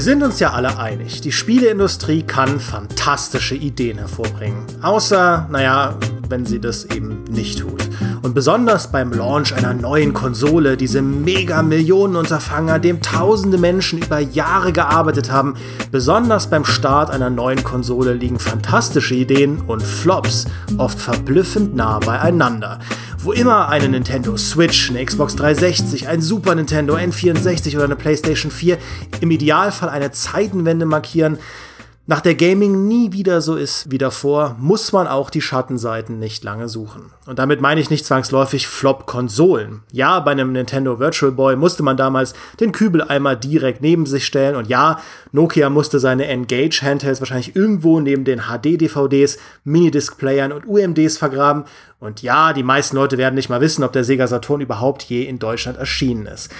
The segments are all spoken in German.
Wir sind uns ja alle einig, die Spieleindustrie kann fantastische Ideen hervorbringen. Außer, naja, wenn sie das eben nicht tut. Und besonders beim Launch einer neuen Konsole, diesem Mega-Millionen-Unterfangen, an dem tausende Menschen über Jahre gearbeitet haben, besonders beim Start einer neuen Konsole liegen fantastische Ideen und Flops oft verblüffend nah beieinander. Wo immer eine Nintendo Switch, eine Xbox 360, ein Super Nintendo N64 oder eine PlayStation 4 im Idealfall eine Zeitenwende markieren, nach der Gaming nie wieder so ist wie davor, muss man auch die Schattenseiten nicht lange suchen. Und damit meine ich nicht zwangsläufig Flop-Konsolen. Ja, bei einem Nintendo Virtual Boy musste man damals den Kübeleimer direkt neben sich stellen und ja, Nokia musste seine Engage Handhelds wahrscheinlich irgendwo neben den HD-DVDs, Minidisc-Playern und UMDs vergraben. Und ja, die meisten Leute werden nicht mal wissen, ob der Sega Saturn überhaupt je in Deutschland erschienen ist.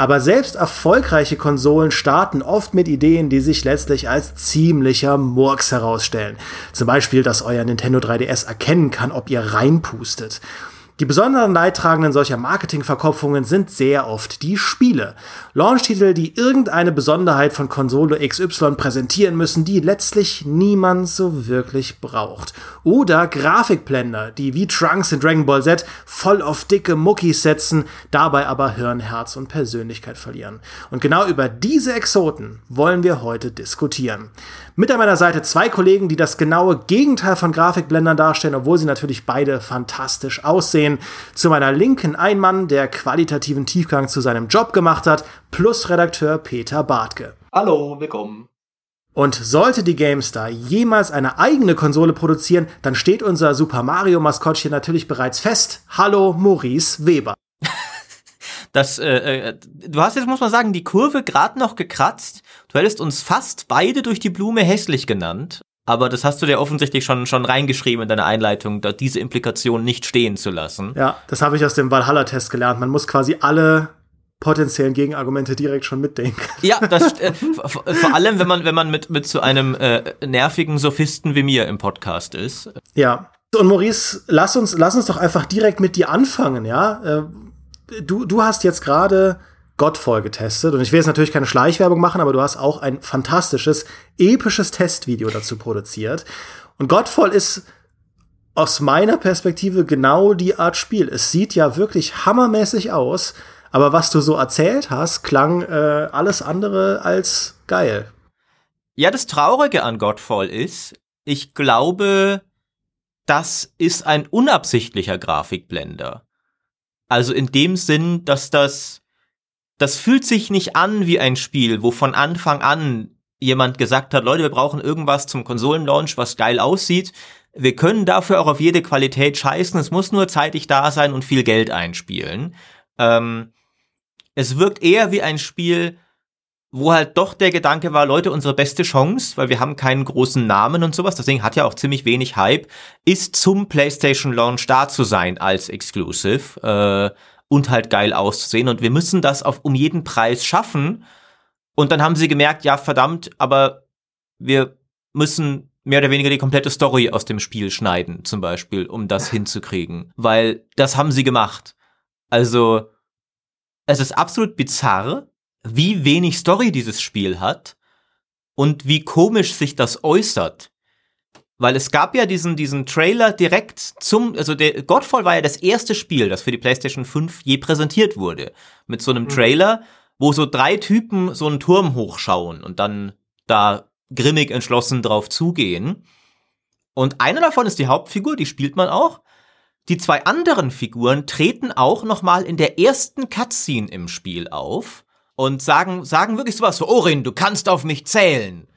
Aber selbst erfolgreiche Konsolen starten oft mit Ideen, die sich letztlich als ziemlicher Murks herausstellen. Zum Beispiel, dass euer Nintendo 3DS erkennen kann, ob ihr reinpustet. Die besonderen Leidtragenden solcher Marketingverkopfungen sind sehr oft die Spiele. Launch-Titel, die irgendeine Besonderheit von Konsole XY präsentieren müssen, die letztlich niemand so wirklich braucht. Oder Grafikblender, die wie Trunks in Dragon Ball Z voll auf dicke Muckis setzen, dabei aber Hirn, Herz und Persönlichkeit verlieren. Und genau über diese Exoten wollen wir heute diskutieren. Mit an meiner Seite zwei Kollegen, die das genaue Gegenteil von Grafikblendern darstellen, obwohl sie natürlich beide fantastisch aussehen. Zu meiner Linken ein Mann, der qualitativen Tiefgang zu seinem Job gemacht hat, plus Redakteur Peter Bartke. Hallo, willkommen. Und sollte die GameStar jemals eine eigene Konsole produzieren, dann steht unser Super Mario Maskottchen natürlich bereits fest. Hallo, Maurice Weber. Das, äh, äh, du hast jetzt, muss man sagen, die Kurve gerade noch gekratzt. Du hättest uns fast beide durch die Blume hässlich genannt. Aber das hast du dir offensichtlich schon, schon reingeschrieben in deiner Einleitung, da diese Implikation nicht stehen zu lassen. Ja, das habe ich aus dem Valhalla-Test gelernt. Man muss quasi alle potenziellen Gegenargumente direkt schon mitdenken. Ja, das äh, vor allem, wenn man wenn man mit mit so einem äh, nervigen Sophisten wie mir im Podcast ist. Ja. Und Maurice, lass uns lass uns doch einfach direkt mit dir anfangen, ja? Äh, du, du hast jetzt gerade Godfall getestet und ich will jetzt natürlich keine Schleichwerbung machen, aber du hast auch ein fantastisches, episches Testvideo dazu produziert. Und Godfall ist aus meiner Perspektive genau die Art Spiel. Es sieht ja wirklich hammermäßig aus, aber was du so erzählt hast, klang äh, alles andere als geil. Ja, das Traurige an Godfall ist, ich glaube, das ist ein unabsichtlicher Grafikblender. Also in dem Sinn, dass das, das fühlt sich nicht an wie ein Spiel, wo von Anfang an jemand gesagt hat, Leute, wir brauchen irgendwas zum Konsolenlaunch, was geil aussieht. Wir können dafür auch auf jede Qualität scheißen. Es muss nur zeitig da sein und viel Geld einspielen. Ähm, es wirkt eher wie ein Spiel, wo halt doch der Gedanke war, Leute, unsere beste Chance, weil wir haben keinen großen Namen und sowas, deswegen hat ja auch ziemlich wenig Hype, ist zum PlayStation Launch da zu sein als Exclusive äh, und halt geil auszusehen. Und wir müssen das auf um jeden Preis schaffen. Und dann haben sie gemerkt, ja, verdammt, aber wir müssen mehr oder weniger die komplette Story aus dem Spiel schneiden, zum Beispiel, um das hinzukriegen. Weil das haben sie gemacht. Also, es ist absolut bizarr, wie wenig Story dieses Spiel hat und wie komisch sich das äußert. Weil es gab ja diesen, diesen Trailer direkt zum, also der Godfall war ja das erste Spiel, das für die PlayStation 5 je präsentiert wurde. Mit so einem mhm. Trailer, wo so drei Typen so einen Turm hochschauen und dann da grimmig entschlossen drauf zugehen. Und einer davon ist die Hauptfigur, die spielt man auch. Die zwei anderen Figuren treten auch noch mal in der ersten Cutscene im Spiel auf und sagen, sagen wirklich sowas so, Orin, du kannst auf mich zählen.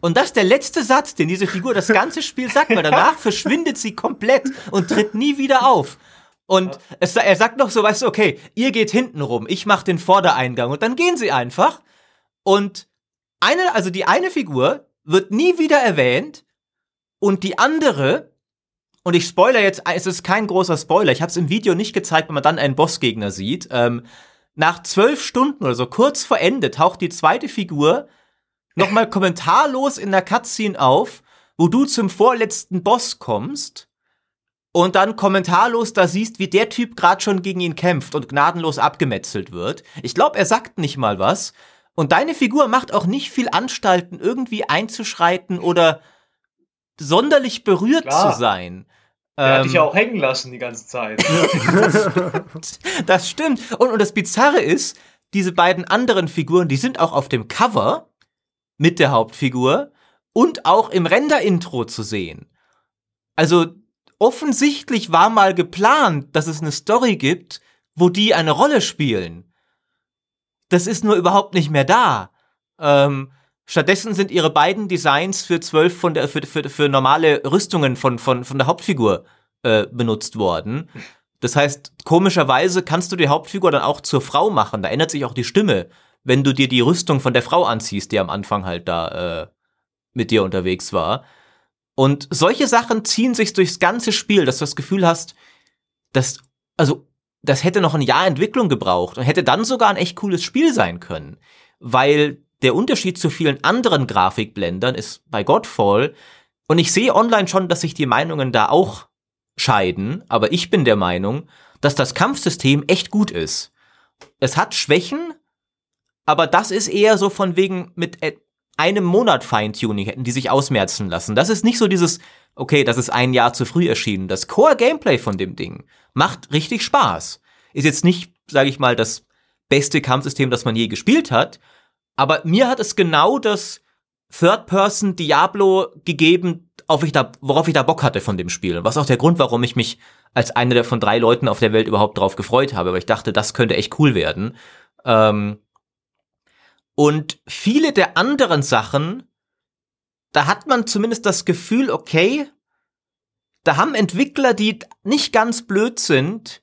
Und das ist der letzte Satz, den diese Figur das ganze Spiel sagt, weil danach verschwindet sie komplett und tritt nie wieder auf. Und es, er sagt noch so, weißt du, okay, ihr geht hinten rum, ich mach den Vordereingang und dann gehen sie einfach. Und eine, also die eine Figur wird nie wieder erwähnt und die andere, und ich spoiler jetzt, es ist kein großer Spoiler, ich habe es im Video nicht gezeigt, wenn man dann einen Bossgegner sieht. Ähm, nach zwölf Stunden oder so, kurz vor Ende, taucht die zweite Figur nochmal kommentarlos in der Cutscene auf, wo du zum vorletzten Boss kommst und dann kommentarlos da siehst, wie der Typ gerade schon gegen ihn kämpft und gnadenlos abgemetzelt wird. Ich glaube, er sagt nicht mal was. Und deine Figur macht auch nicht viel Anstalten, irgendwie einzuschreiten oder sonderlich berührt Klar. zu sein. Der ähm, hat dich ja auch hängen lassen die ganze Zeit. das, das stimmt. Und, und das Bizarre ist, diese beiden anderen Figuren, die sind auch auf dem Cover mit der Hauptfigur und auch im Render-Intro zu sehen. Also offensichtlich war mal geplant, dass es eine Story gibt, wo die eine Rolle spielen. Das ist nur überhaupt nicht mehr da. Ähm, stattdessen sind ihre beiden Designs für zwölf von der, für, für, für normale Rüstungen von, von, von der Hauptfigur äh, benutzt worden. Das heißt, komischerweise kannst du die Hauptfigur dann auch zur Frau machen. Da ändert sich auch die Stimme, wenn du dir die Rüstung von der Frau anziehst, die am Anfang halt da äh, mit dir unterwegs war. Und solche Sachen ziehen sich durchs ganze Spiel, dass du das Gefühl hast, dass, also, das hätte noch ein Jahr Entwicklung gebraucht und hätte dann sogar ein echt cooles Spiel sein können. Weil der Unterschied zu vielen anderen Grafikblendern ist bei Godfall, und ich sehe online schon, dass sich die Meinungen da auch scheiden, aber ich bin der Meinung, dass das Kampfsystem echt gut ist. Es hat Schwächen, aber das ist eher so von wegen mit einem Monat Feintuning hätten die sich ausmerzen lassen. Das ist nicht so dieses, okay, das ist ein Jahr zu früh erschienen. Das Core-Gameplay von dem Ding macht richtig Spaß. Ist jetzt nicht, sage ich mal, das beste Kampfsystem, das man je gespielt hat, aber mir hat es genau das Third-Person Diablo gegeben, auf ich da, worauf ich da Bock hatte von dem Spiel. Was auch der Grund, warum ich mich als einer von drei Leuten auf der Welt überhaupt drauf gefreut habe, weil ich dachte, das könnte echt cool werden. Ähm, und viele der anderen Sachen, da hat man zumindest das Gefühl, okay, da haben Entwickler, die nicht ganz blöd sind,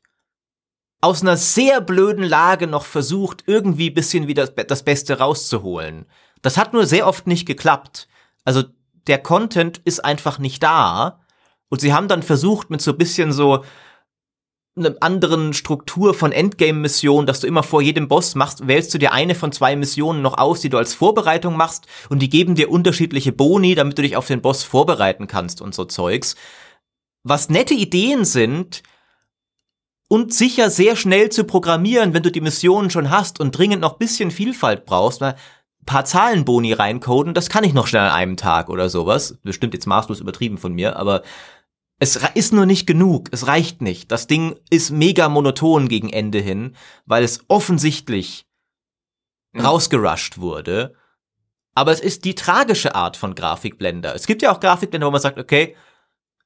aus einer sehr blöden Lage noch versucht, irgendwie bisschen wieder das Beste rauszuholen. Das hat nur sehr oft nicht geklappt. Also der Content ist einfach nicht da. Und sie haben dann versucht, mit so bisschen so einer anderen Struktur von Endgame-Missionen, dass du immer vor jedem Boss machst, wählst du dir eine von zwei Missionen noch aus, die du als Vorbereitung machst und die geben dir unterschiedliche Boni, damit du dich auf den Boss vorbereiten kannst und so Zeugs. Was nette Ideen sind und sicher sehr schnell zu programmieren, wenn du die Missionen schon hast und dringend noch bisschen Vielfalt brauchst, weil paar Zahlenboni reincoden, das kann ich noch schnell an einem Tag oder sowas. Bestimmt jetzt maßlos übertrieben von mir, aber es ist nur nicht genug, es reicht nicht. Das Ding ist mega monoton gegen Ende hin, weil es offensichtlich mhm. rausgerusht wurde. Aber es ist die tragische Art von Grafikblender. Es gibt ja auch Grafikblender, wo man sagt, okay,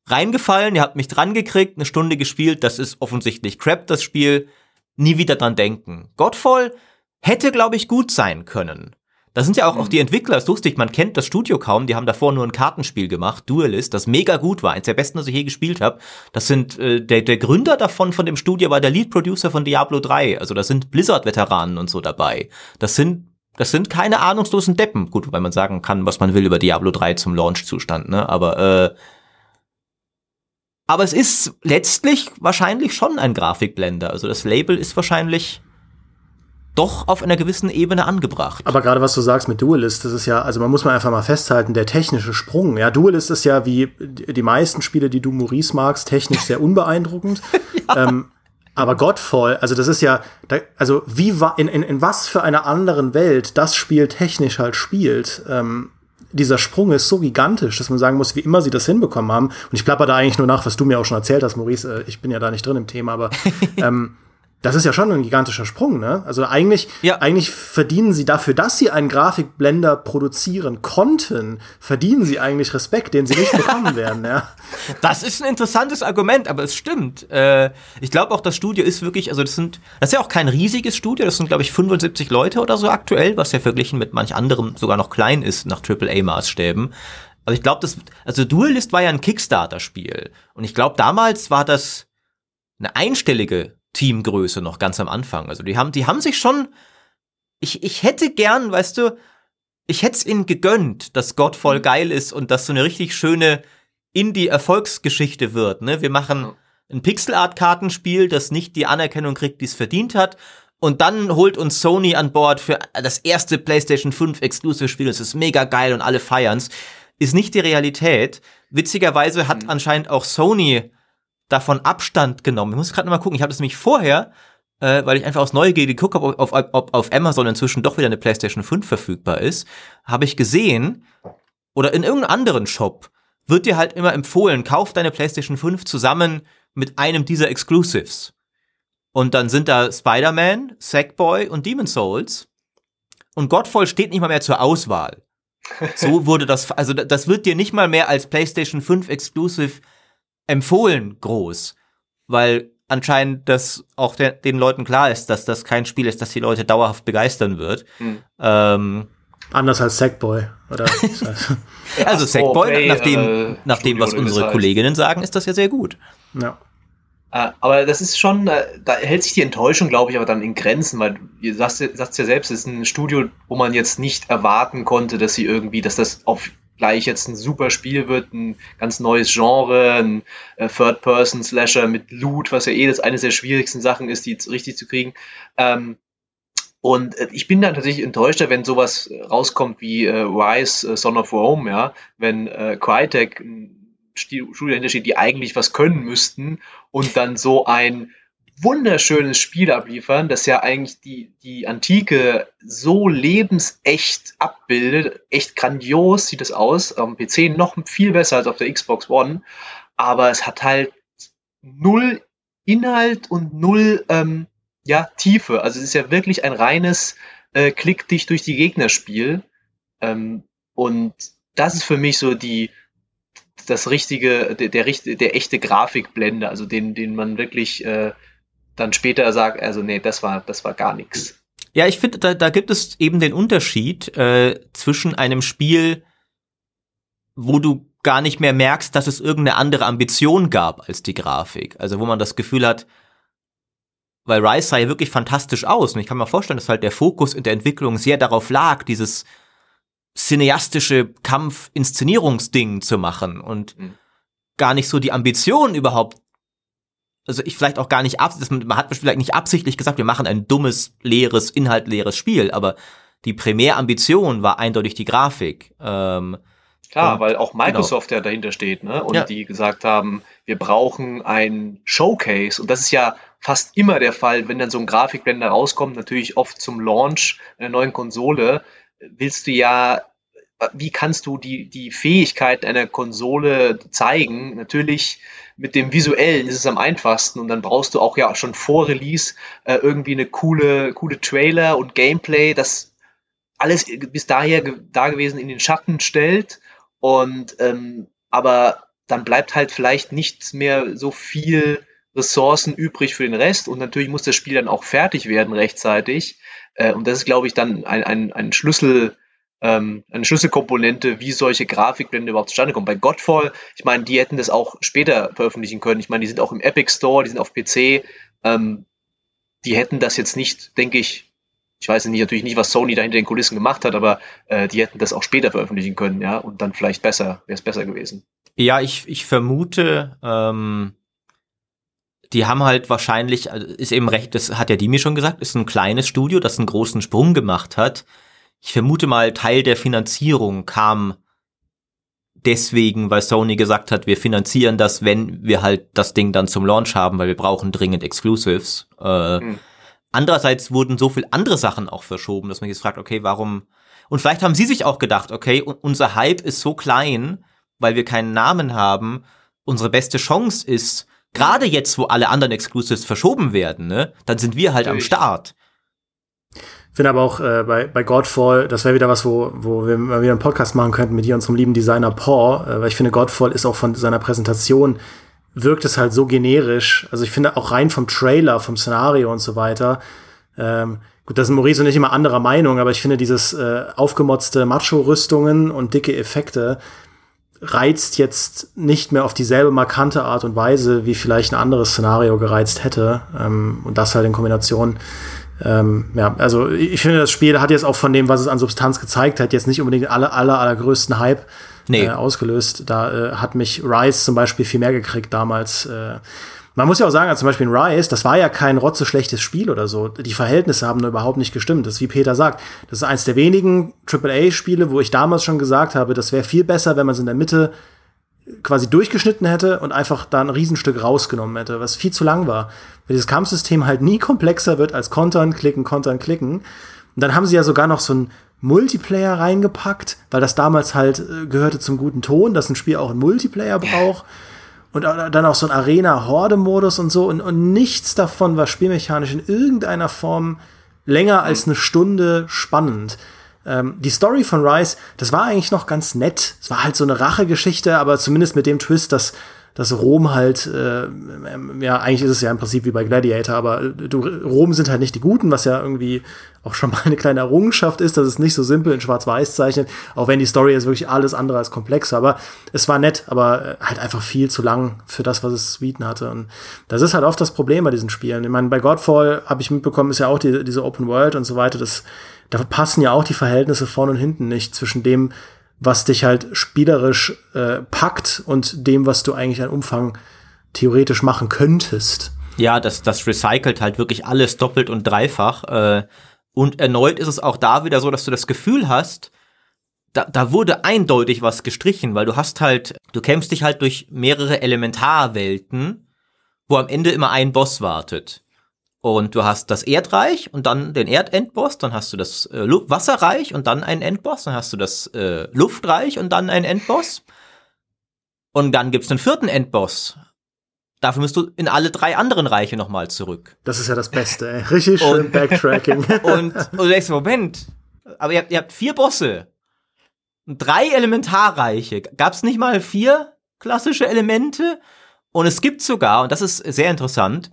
reingefallen, ihr habt mich dran gekriegt, eine Stunde gespielt, das ist offensichtlich crap, das Spiel, nie wieder dran denken. Godfall hätte, glaube ich, gut sein können. Da sind ja auch, auch die Entwickler, ist lustig, man kennt das Studio kaum, die haben davor nur ein Kartenspiel gemacht, Duelist, das mega gut war, eins der besten, das ich je gespielt habe. Das sind, äh, der, der Gründer davon, von dem Studio, war der Lead-Producer von Diablo 3, also da sind Blizzard-Veteranen und so dabei. Das sind, das sind keine ahnungslosen Deppen. Gut, weil man sagen kann, was man will über Diablo 3 zum Launch-Zustand, ne, aber, äh, aber es ist letztlich wahrscheinlich schon ein Grafikblender. Also das Label ist wahrscheinlich doch auf einer gewissen Ebene angebracht. Aber gerade was du sagst mit Duelist, das ist ja, also man muss mal einfach mal festhalten, der technische Sprung. Ja, Duelist ist ja wie die meisten Spiele, die du Maurice magst, technisch sehr unbeeindruckend. ja. ähm, aber Godfall, also das ist ja, also wie war in, in, in was für einer anderen Welt das Spiel technisch halt spielt. Ähm, dieser Sprung ist so gigantisch, dass man sagen muss, wie immer sie das hinbekommen haben. Und ich plapper da eigentlich nur nach, was du mir auch schon erzählt hast, Maurice. Äh, ich bin ja da nicht drin im Thema, aber ähm, das ist ja schon ein gigantischer Sprung, ne? Also eigentlich, ja. eigentlich verdienen sie dafür, dass sie einen Grafikblender produzieren konnten, verdienen sie eigentlich Respekt, den sie nicht bekommen werden, ja. Das ist ein interessantes Argument, aber es stimmt. Äh, ich glaube auch, das Studio ist wirklich, also das sind, das ist ja auch kein riesiges Studio, das sind, glaube ich, 75 Leute oder so aktuell, was ja verglichen mit manch anderem sogar noch klein ist nach AAA-Maßstäben. Also ich glaube, das, also Duelist war ja ein Kickstarter-Spiel. Und ich glaube, damals war das eine einstellige Teamgröße noch ganz am Anfang. Also die haben, die haben sich schon. Ich, ich hätte gern, weißt du, ich hätte es ihnen gegönnt, dass Godfall mhm. geil ist und dass so eine richtig schöne Indie-Erfolgsgeschichte wird. Ne? Wir machen ein Pixel-Art-Kartenspiel, das nicht die Anerkennung kriegt, die es verdient hat. Und dann holt uns Sony an Bord für das erste PlayStation 5 Exclusive-Spiel. Es ist mega geil und alle feiern's. Ist nicht die Realität. Witzigerweise hat mhm. anscheinend auch Sony davon Abstand genommen. Ich muss gerade noch mal gucken. Ich habe das nämlich vorher äh, weil ich einfach aus Neugier geguckt habe, ob, ob, ob auf Amazon inzwischen doch wieder eine PlayStation 5 verfügbar ist, habe ich gesehen, oder in irgendeinem anderen Shop, wird dir halt immer empfohlen, kauf deine PlayStation 5 zusammen mit einem dieser Exclusives. Und dann sind da Spider-Man, Sackboy und Demon Souls. Und Godfall steht nicht mal mehr zur Auswahl. So wurde das, also das wird dir nicht mal mehr als PlayStation 5 Exclusive empfohlen groß. Weil anscheinend das auch der, den Leuten klar ist, dass das kein Spiel ist, das die Leute dauerhaft begeistern wird. Hm. Ähm, Anders als Sackboy, oder? also Sackboy, nach dem, äh, nach dem was unsere Kolleginnen sagen, ist das ja sehr gut. Ja. Äh, aber das ist schon, äh, da hält sich die Enttäuschung, glaube ich, aber dann in Grenzen, weil ihr sagt, sagt ja selbst, es ist ein Studio, wo man jetzt nicht erwarten konnte, dass sie irgendwie, dass das auf gleich jetzt ein super Spiel wird, ein ganz neues Genre, ein äh, Third-Person-Slasher mit Loot, was ja eh das eine der schwierigsten Sachen ist, die richtig zu kriegen. Ähm, und äh, ich bin dann tatsächlich enttäuschter, wenn sowas rauskommt wie äh, Rise, äh, Son of Rome, ja, wenn äh, Crytek Studio dahinter steht, die eigentlich was können müssten und dann so ein wunderschönes Spiel abliefern, das ja eigentlich die, die Antike so lebensecht abbildet. Echt grandios sieht es aus. Am PC noch viel besser als auf der Xbox One. Aber es hat halt null Inhalt und null ähm, ja, Tiefe. Also es ist ja wirklich ein reines äh, Klick dich durch die Gegnerspiel. Ähm, und das ist für mich so die, das richtige, der, der, der echte Grafikblende, also den, den man wirklich äh, dann später sagt, also nee, das war, das war gar nichts. Ja, ich finde, da, da gibt es eben den Unterschied äh, zwischen einem Spiel, wo du gar nicht mehr merkst, dass es irgendeine andere Ambition gab als die Grafik. Also wo man das Gefühl hat, weil Rise sah ja wirklich fantastisch aus. Und ich kann mir vorstellen, dass halt der Fokus in der Entwicklung sehr darauf lag, dieses cineastische Kampf-Inszenierungsding zu machen und mhm. gar nicht so die Ambition überhaupt also ich vielleicht auch gar nicht ab, man hat vielleicht nicht absichtlich gesagt, wir machen ein dummes, leeres, inhaltleeres Spiel, aber die Primärambition war eindeutig die Grafik. Ähm, Klar, und, weil auch genau. Microsoft genau. ja dahinter steht, ne? Und ja. die gesagt haben, wir brauchen ein Showcase. Und das ist ja fast immer der Fall, wenn dann so ein Grafikblender rauskommt, natürlich oft zum Launch einer neuen Konsole, willst du ja, wie kannst du die, die Fähigkeit einer Konsole zeigen? Natürlich mit dem Visuellen ist es am einfachsten und dann brauchst du auch ja schon vor Release äh, irgendwie eine coole, coole Trailer und Gameplay, das alles bis daher da gewesen in den Schatten stellt und ähm, aber dann bleibt halt vielleicht nicht mehr so viel Ressourcen übrig für den Rest und natürlich muss das Spiel dann auch fertig werden rechtzeitig äh, und das ist glaube ich dann ein, ein, ein Schlüssel ähm, eine Schlüsselkomponente, wie solche Grafikblende überhaupt zustande kommen. Bei Godfall, ich meine, die hätten das auch später veröffentlichen können. Ich meine, die sind auch im Epic Store, die sind auf PC. Ähm, die hätten das jetzt nicht, denke ich, ich weiß nicht, natürlich nicht, was Sony da hinter den Kulissen gemacht hat, aber äh, die hätten das auch später veröffentlichen können, ja, und dann vielleicht besser, wäre es besser gewesen. Ja, ich, ich vermute, ähm, die haben halt wahrscheinlich, also ist eben recht, das hat ja Dimi schon gesagt, ist ein kleines Studio, das einen großen Sprung gemacht hat ich vermute mal, Teil der Finanzierung kam deswegen, weil Sony gesagt hat, wir finanzieren das, wenn wir halt das Ding dann zum Launch haben, weil wir brauchen dringend Exclusives. Äh, hm. Andererseits wurden so viel andere Sachen auch verschoben, dass man jetzt fragt, okay, warum? Und vielleicht haben sie sich auch gedacht, okay, unser Hype ist so klein, weil wir keinen Namen haben. Unsere beste Chance ist, gerade jetzt, wo alle anderen Exclusives verschoben werden, ne, dann sind wir halt Natürlich. am Start finde aber auch äh, bei, bei Godfall, das wäre wieder was, wo, wo wir mal wieder einen Podcast machen könnten mit dir, unserem lieben Designer Paul, äh, weil ich finde, Godfall ist auch von seiner Präsentation, wirkt es halt so generisch. Also ich finde auch rein vom Trailer, vom Szenario und so weiter. Ähm, gut, da sind Maurice und ich immer anderer Meinung, aber ich finde dieses äh, aufgemotzte Macho-Rüstungen und dicke Effekte reizt jetzt nicht mehr auf dieselbe markante Art und Weise, wie vielleicht ein anderes Szenario gereizt hätte. Ähm, und das halt in Kombination ähm, ja, also ich finde, das Spiel hat jetzt auch von dem, was es an Substanz gezeigt hat, jetzt nicht unbedingt aller, aller, allergrößten Hype nee. äh, ausgelöst. Da äh, hat mich Rise zum Beispiel viel mehr gekriegt damals. Äh, man muss ja auch sagen, also zum Beispiel in Rise, das war ja kein rotzeschlechtes Spiel oder so. Die Verhältnisse haben nur überhaupt nicht gestimmt. Das ist wie Peter sagt. Das ist eins der wenigen AAA-Spiele, wo ich damals schon gesagt habe, das wäre viel besser, wenn man es in der Mitte quasi durchgeschnitten hätte und einfach da ein Riesenstück rausgenommen hätte, was viel zu lang war. Weil dieses Kampfsystem halt nie komplexer wird als Kontern, klicken, kontern, klicken. Und dann haben sie ja sogar noch so ein Multiplayer reingepackt, weil das damals halt äh, gehörte zum guten Ton, dass ein Spiel auch einen Multiplayer braucht. Und dann auch so ein Arena-Horde-Modus und so. Und, und nichts davon war spielmechanisch in irgendeiner Form länger als eine Stunde spannend. Ähm, die Story von Rise, das war eigentlich noch ganz nett. Es war halt so eine Rachegeschichte, aber zumindest mit dem Twist, dass dass Rom halt, äh, ja, eigentlich ist es ja im Prinzip wie bei Gladiator, aber äh, du, Rom sind halt nicht die Guten, was ja irgendwie auch schon mal eine kleine Errungenschaft ist, dass es nicht so simpel in Schwarz-Weiß zeichnet, auch wenn die Story ist wirklich alles andere als komplex, aber es war nett, aber äh, halt einfach viel zu lang für das, was es zu bieten hatte. Und das ist halt oft das Problem bei diesen Spielen. Ich meine, bei Godfall habe ich mitbekommen, ist ja auch die, diese Open World und so weiter, das, da passen ja auch die Verhältnisse vorne und hinten nicht zwischen dem, was dich halt spielerisch äh, packt und dem, was du eigentlich an Umfang theoretisch machen könntest. Ja, das, das recycelt halt wirklich alles doppelt und dreifach. Äh, und erneut ist es auch da wieder so, dass du das Gefühl hast, da, da wurde eindeutig was gestrichen, weil du hast halt, du kämpfst dich halt durch mehrere Elementarwelten, wo am Ende immer ein Boss wartet. Und du hast das Erdreich und dann den Erdendboss, dann hast du das äh, Wasserreich und dann einen Endboss, dann hast du das äh, Luftreich und dann einen Endboss. Und dann gibt's den vierten Endboss. Dafür musst du in alle drei anderen Reiche nochmal zurück. Das ist ja das Beste, ey. Richtig schön und, Backtracking. und, und du denkst, Moment, aber ihr habt, ihr habt vier Bosse. Und drei Elementarreiche. Gab's nicht mal vier klassische Elemente? Und es gibt sogar, und das ist sehr interessant,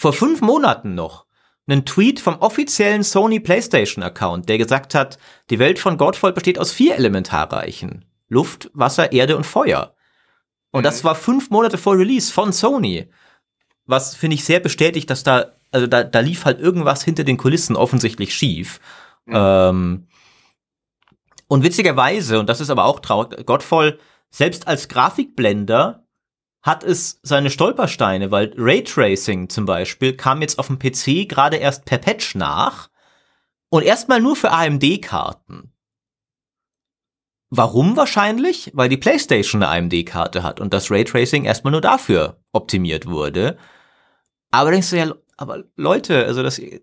vor fünf Monaten noch einen Tweet vom offiziellen Sony PlayStation Account, der gesagt hat, die Welt von Godfall besteht aus vier Elementarreichen. Luft, Wasser, Erde und Feuer. Und mhm. das war fünf Monate vor Release von Sony. Was finde ich sehr bestätigt, dass da, also da, da lief halt irgendwas hinter den Kulissen offensichtlich schief. Mhm. Ähm, und witzigerweise, und das ist aber auch traurig, Godfall, selbst als Grafikblender hat es seine Stolpersteine, weil Raytracing zum Beispiel kam jetzt auf dem PC gerade erst per Patch nach und erstmal nur für AMD-Karten. Warum wahrscheinlich? Weil die PlayStation eine AMD-Karte hat und das Raytracing erstmal nur dafür optimiert wurde. Aber denkst du ja, aber Leute, also das, ihr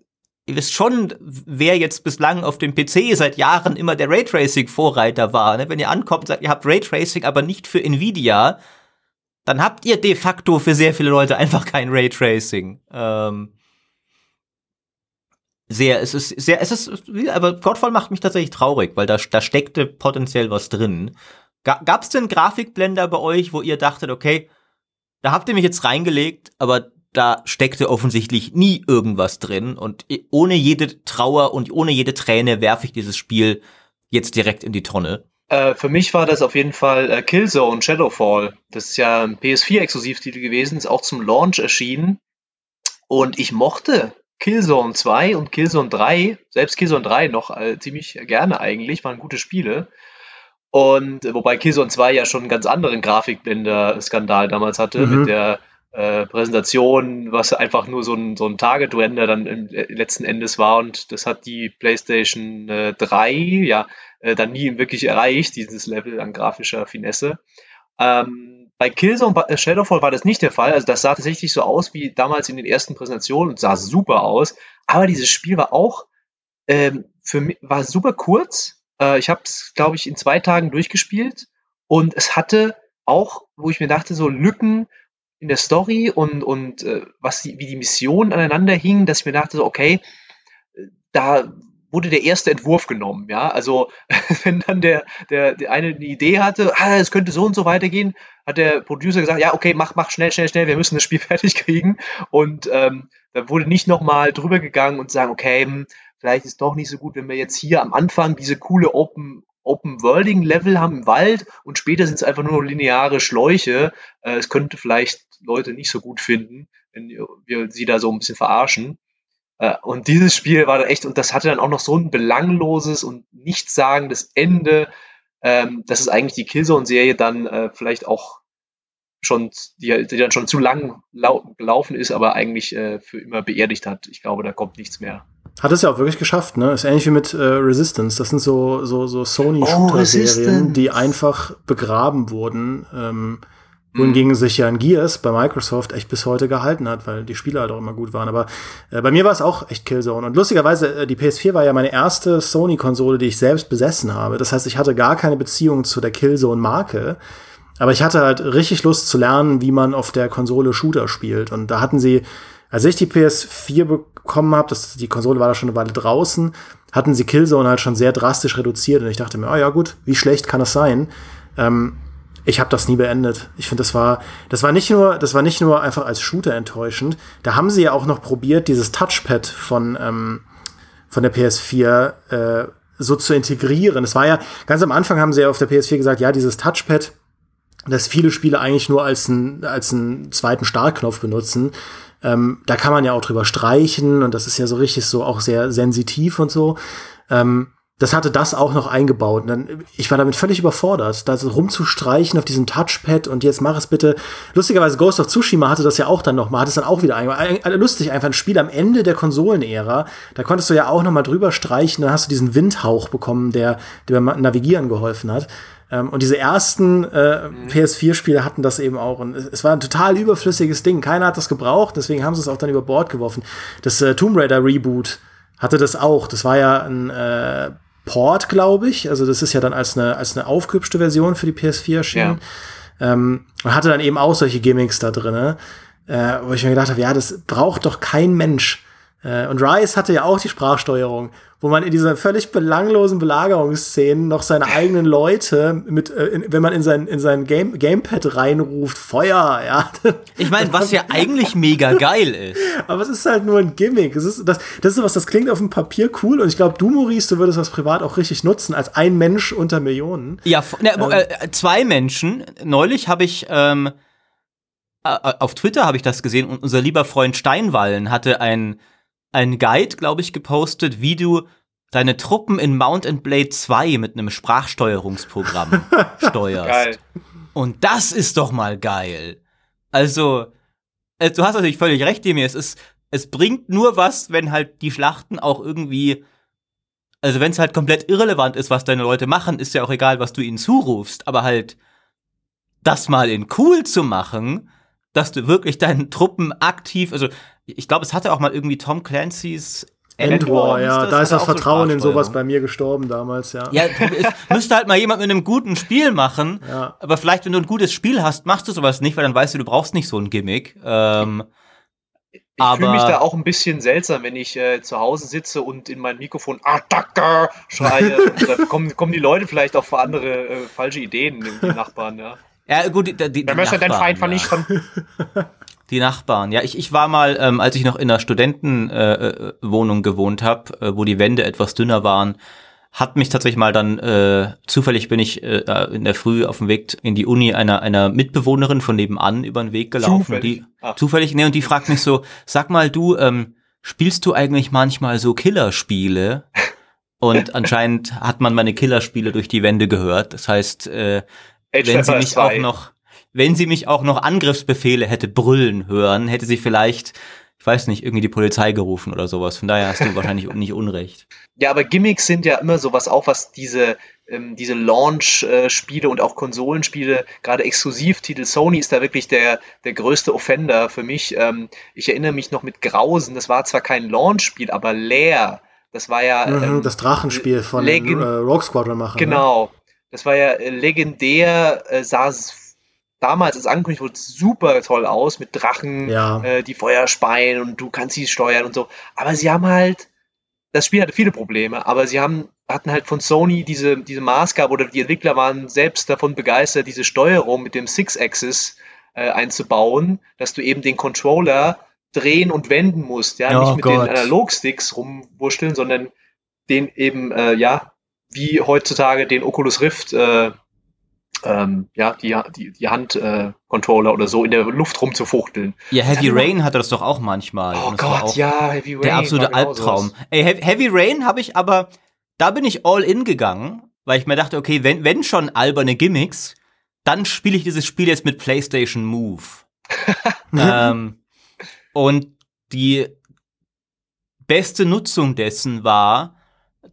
wisst schon, wer jetzt bislang auf dem PC seit Jahren immer der Raytracing-Vorreiter war. Ne? Wenn ihr ankommt und sagt, ihr habt Raytracing, aber nicht für Nvidia, dann habt ihr de facto für sehr viele Leute einfach kein Raytracing. Ähm, sehr, es ist sehr, es ist, aber Godfall macht mich tatsächlich traurig, weil da, da steckte potenziell was drin. Gab es denn Grafikblender bei euch, wo ihr dachtet, okay, da habt ihr mich jetzt reingelegt, aber da steckte offensichtlich nie irgendwas drin und ohne jede Trauer und ohne jede Träne werfe ich dieses Spiel jetzt direkt in die Tonne. Äh, für mich war das auf jeden Fall äh, Killzone Shadowfall. Das ist ja ein PS4-Exklusivtitel gewesen, ist auch zum Launch erschienen. Und ich mochte Killzone 2 und Killzone 3, selbst Killzone 3 noch äh, ziemlich gerne eigentlich, waren gute Spiele. Und äh, wobei Killzone 2 ja schon einen ganz anderen Grafikblender-Skandal damals hatte, mhm. mit der äh, Präsentation, was einfach nur so ein, so ein Target-Render dann im, äh, letzten Endes war. Und das hat die PlayStation äh, 3 ja äh, dann nie wirklich erreicht, dieses Level an grafischer Finesse. Ähm, bei Killzone äh, Shadowfall war das nicht der Fall. Also das sah tatsächlich so aus wie damals in den ersten Präsentationen und sah super aus. Aber dieses Spiel war auch ähm, für mich war super kurz. Äh, ich habe es, glaube ich, in zwei Tagen durchgespielt und es hatte auch, wo ich mir dachte, so Lücken in der Story und und äh, was die, wie die Missionen aneinander hingen, dass ich mir dachte, so okay, da wurde der erste Entwurf genommen, ja. Also wenn dann der, der, der eine eine Idee hatte, ah, es könnte so und so weitergehen, hat der Producer gesagt, ja, okay, mach, mach schnell, schnell, schnell, wir müssen das Spiel fertig kriegen. Und ähm, da wurde nicht nochmal drüber gegangen und sagen, okay, hm, vielleicht ist doch nicht so gut, wenn wir jetzt hier am Anfang diese coole Open Open Worlding Level haben im Wald und später sind es einfach nur lineare Schläuche. Äh, es könnte vielleicht Leute nicht so gut finden, wenn wir sie da so ein bisschen verarschen. Äh, und dieses Spiel war dann echt, und das hatte dann auch noch so ein belangloses und nichtssagendes Ende, ähm, dass es eigentlich die Killzone-Serie dann äh, vielleicht auch schon, die, die, dann schon zu lang lau gelaufen ist, aber eigentlich für immer beerdigt hat. Ich glaube, da kommt nichts mehr. Hat es ja auch wirklich geschafft, ne? Ist ähnlich wie mit äh, Resistance. Das sind so, so, so Oh, Sony-Shooter-Serien, Resistance. die einfach begraben wurden. Ähm, Mhm. wohingegen sich ja ein Gears bei Microsoft echt bis heute gehalten hat, weil die Spiele halt auch immer gut waren. Aber äh, bei mir war es auch echt Killzone. Und lustigerweise, äh, die PS4 war ja meine erste Sony-Konsole, die ich selbst besessen habe. Das heißt, ich hatte gar keine Beziehung zu der Killzone-Marke. Aber ich hatte halt richtig Lust zu lernen, wie man auf der Konsole Shooter spielt. Und da hatten sie, als ich die PS4 bekommen habe, das, die Konsole war da schon eine Weile draußen, hatten sie Killzone halt schon sehr drastisch reduziert. Und ich dachte mir, oh ja gut, wie schlecht kann das sein? Ähm, ich habe das nie beendet. Ich finde, das war, das war nicht nur, das war nicht nur einfach als Shooter enttäuschend. Da haben sie ja auch noch probiert, dieses Touchpad von ähm, von der PS4 äh, so zu integrieren. Es war ja ganz am Anfang haben sie ja auf der PS4 gesagt, ja dieses Touchpad, das viele Spiele eigentlich nur als einen als einen zweiten Startknopf benutzen. Ähm, da kann man ja auch drüber streichen und das ist ja so richtig so auch sehr sensitiv und so. Ähm, das hatte das auch noch eingebaut. Und dann, ich war damit völlig überfordert, da rumzustreichen auf diesem Touchpad und jetzt mach es bitte. Lustigerweise Ghost of Tsushima hatte das ja auch dann noch mal, hat es dann auch wieder eingebaut. Lustig, einfach ein Spiel am Ende der Konsolenära. Da konntest du ja auch noch mal drüber streichen, dann hast du diesen Windhauch bekommen, der, der beim Navigieren geholfen hat. Ähm, und diese ersten äh, PS4-Spiele hatten das eben auch. Und es, es war ein total überflüssiges Ding. Keiner hat das gebraucht, deswegen haben sie es auch dann über Bord geworfen. Das äh, Tomb Raider Reboot hatte das auch. Das war ja ein äh, Port, glaube ich. Also das ist ja dann als eine, als eine aufgehübschte Version für die PS4 erschienen. Ähm, und hatte dann eben auch solche Gimmicks da drinne, äh, wo ich mir gedacht habe, ja, das braucht doch kein Mensch. Äh, und Rise hatte ja auch die Sprachsteuerung, wo man in dieser völlig belanglosen Belagerungsszenen noch seine eigenen Leute mit, äh, wenn man in sein, in sein Game, Gamepad reinruft, Feuer, ja. Ich meine, was ja eigentlich mega geil ist. Aber es ist halt nur ein Gimmick. Es ist, das, das ist was, das klingt auf dem Papier cool und ich glaube, du, Maurice, du würdest das privat auch richtig nutzen, als ein Mensch unter Millionen. Ja, ne, wo- äh, zwei Menschen. Neulich habe ich ähm, äh, auf Twitter habe ich das gesehen und unser lieber Freund Steinwallen hatte ein ein Guide, glaube ich, gepostet, wie du deine Truppen in Mount and Blade 2 mit einem Sprachsteuerungsprogramm steuerst. Geil. Und das ist doch mal geil. Also, äh, du hast natürlich völlig recht, Demi. Es ist, es bringt nur was, wenn halt die Schlachten auch irgendwie, also wenn es halt komplett irrelevant ist, was deine Leute machen, ist ja auch egal, was du ihnen zurufst. Aber halt, das mal in cool zu machen, dass du wirklich deinen Truppen aktiv, also ich glaube, es hatte auch mal irgendwie Tom Clancy's Endwar, ja, da ist das auch so Vertrauen in sowas bei mir gestorben damals, ja. Ja, es müsste halt mal jemand mit einem guten Spiel machen. Ja. Aber vielleicht, wenn du ein gutes Spiel hast, machst du sowas nicht, weil dann weißt du, du brauchst nicht so ein Gimmick. Ähm, Ich fühle mich da auch ein bisschen seltsam, wenn ich äh, zu Hause sitze und in mein Mikrofon Attacke schreie. und da kommen, kommen die Leute vielleicht auch für andere äh, falsche Ideen, die Nachbarn, ja. ja, gut, die, die, die Wir müssen den Nachbarn, Feind vernichten. Die Nachbarn. Ja, ich, ich war mal, ähm, als ich noch in einer Studentenwohnung äh, äh, gewohnt habe, äh, wo die Wände etwas dünner waren, hat mich tatsächlich mal dann, äh, zufällig bin ich äh, in der Früh auf dem Weg in die Uni einer, einer Mitbewohnerin von nebenan über den Weg gelaufen. Zufällig? Und die, Ah. Zufällig, ne, und die fragt mich so, sag mal du, ähm, spielst du eigentlich manchmal so Killerspiele? Und anscheinend hat man meine Killerspiele durch die Wände gehört. Das heißt, äh, Age wenn sie mich 2. auch noch, wenn sie mich auch noch Angriffsbefehle hätte brüllen hören, hätte sie vielleicht, ich weiß nicht, irgendwie die Polizei gerufen oder sowas. Von daher hast du wahrscheinlich nicht unrecht. Ja, aber Gimmicks sind ja immer sowas auch, was diese, ähm, diese Launch-Spiele und auch Konsolenspiele, gerade Exklusivtitel, Sony ist da wirklich der, der größte Offender für mich. Ähm, ich erinnere mich noch mit Grausen, das war zwar kein Launch-Spiel, aber Lair, das war ja. Mhm, ähm, das Drachenspiel von den Legend- äh, Rogue Squadron machen. Ne? Genau. Das war ja äh, legendär, äh, sah es damals als angekündigt wurde super toll aus mit Drachen, Ja. äh, die Feuer speien und du kannst sie steuern und so. Aber sie haben halt, das Spiel hatte viele Probleme, aber sie haben hatten halt von Sony diese, diese Maßgabe oder die Entwickler waren selbst davon begeistert, diese Steuerung mit dem Six-Axis äh, einzubauen, dass du eben den Controller drehen und wenden musst, ja, Oh nicht mit Gott. den Analogsticks rumwurschteln, sondern den eben, äh, ja, wie heutzutage den Oculus Rift, äh, ähm, ja, die, die, die Hand-Controller äh, oder so in der Luft rumzufuchteln. Ja, Heavy. Rain hatte das doch auch manchmal. Oh Gott, ja, Heavy Rain. Der absolute Albtraum. Ey, He- Heavy Rain habe ich aber, da bin ich all in gegangen, weil ich mir dachte, okay, wenn, wenn schon alberne Gimmicks, dann spiele ich dieses Spiel jetzt mit PlayStation Move. ähm, und die beste Nutzung dessen war,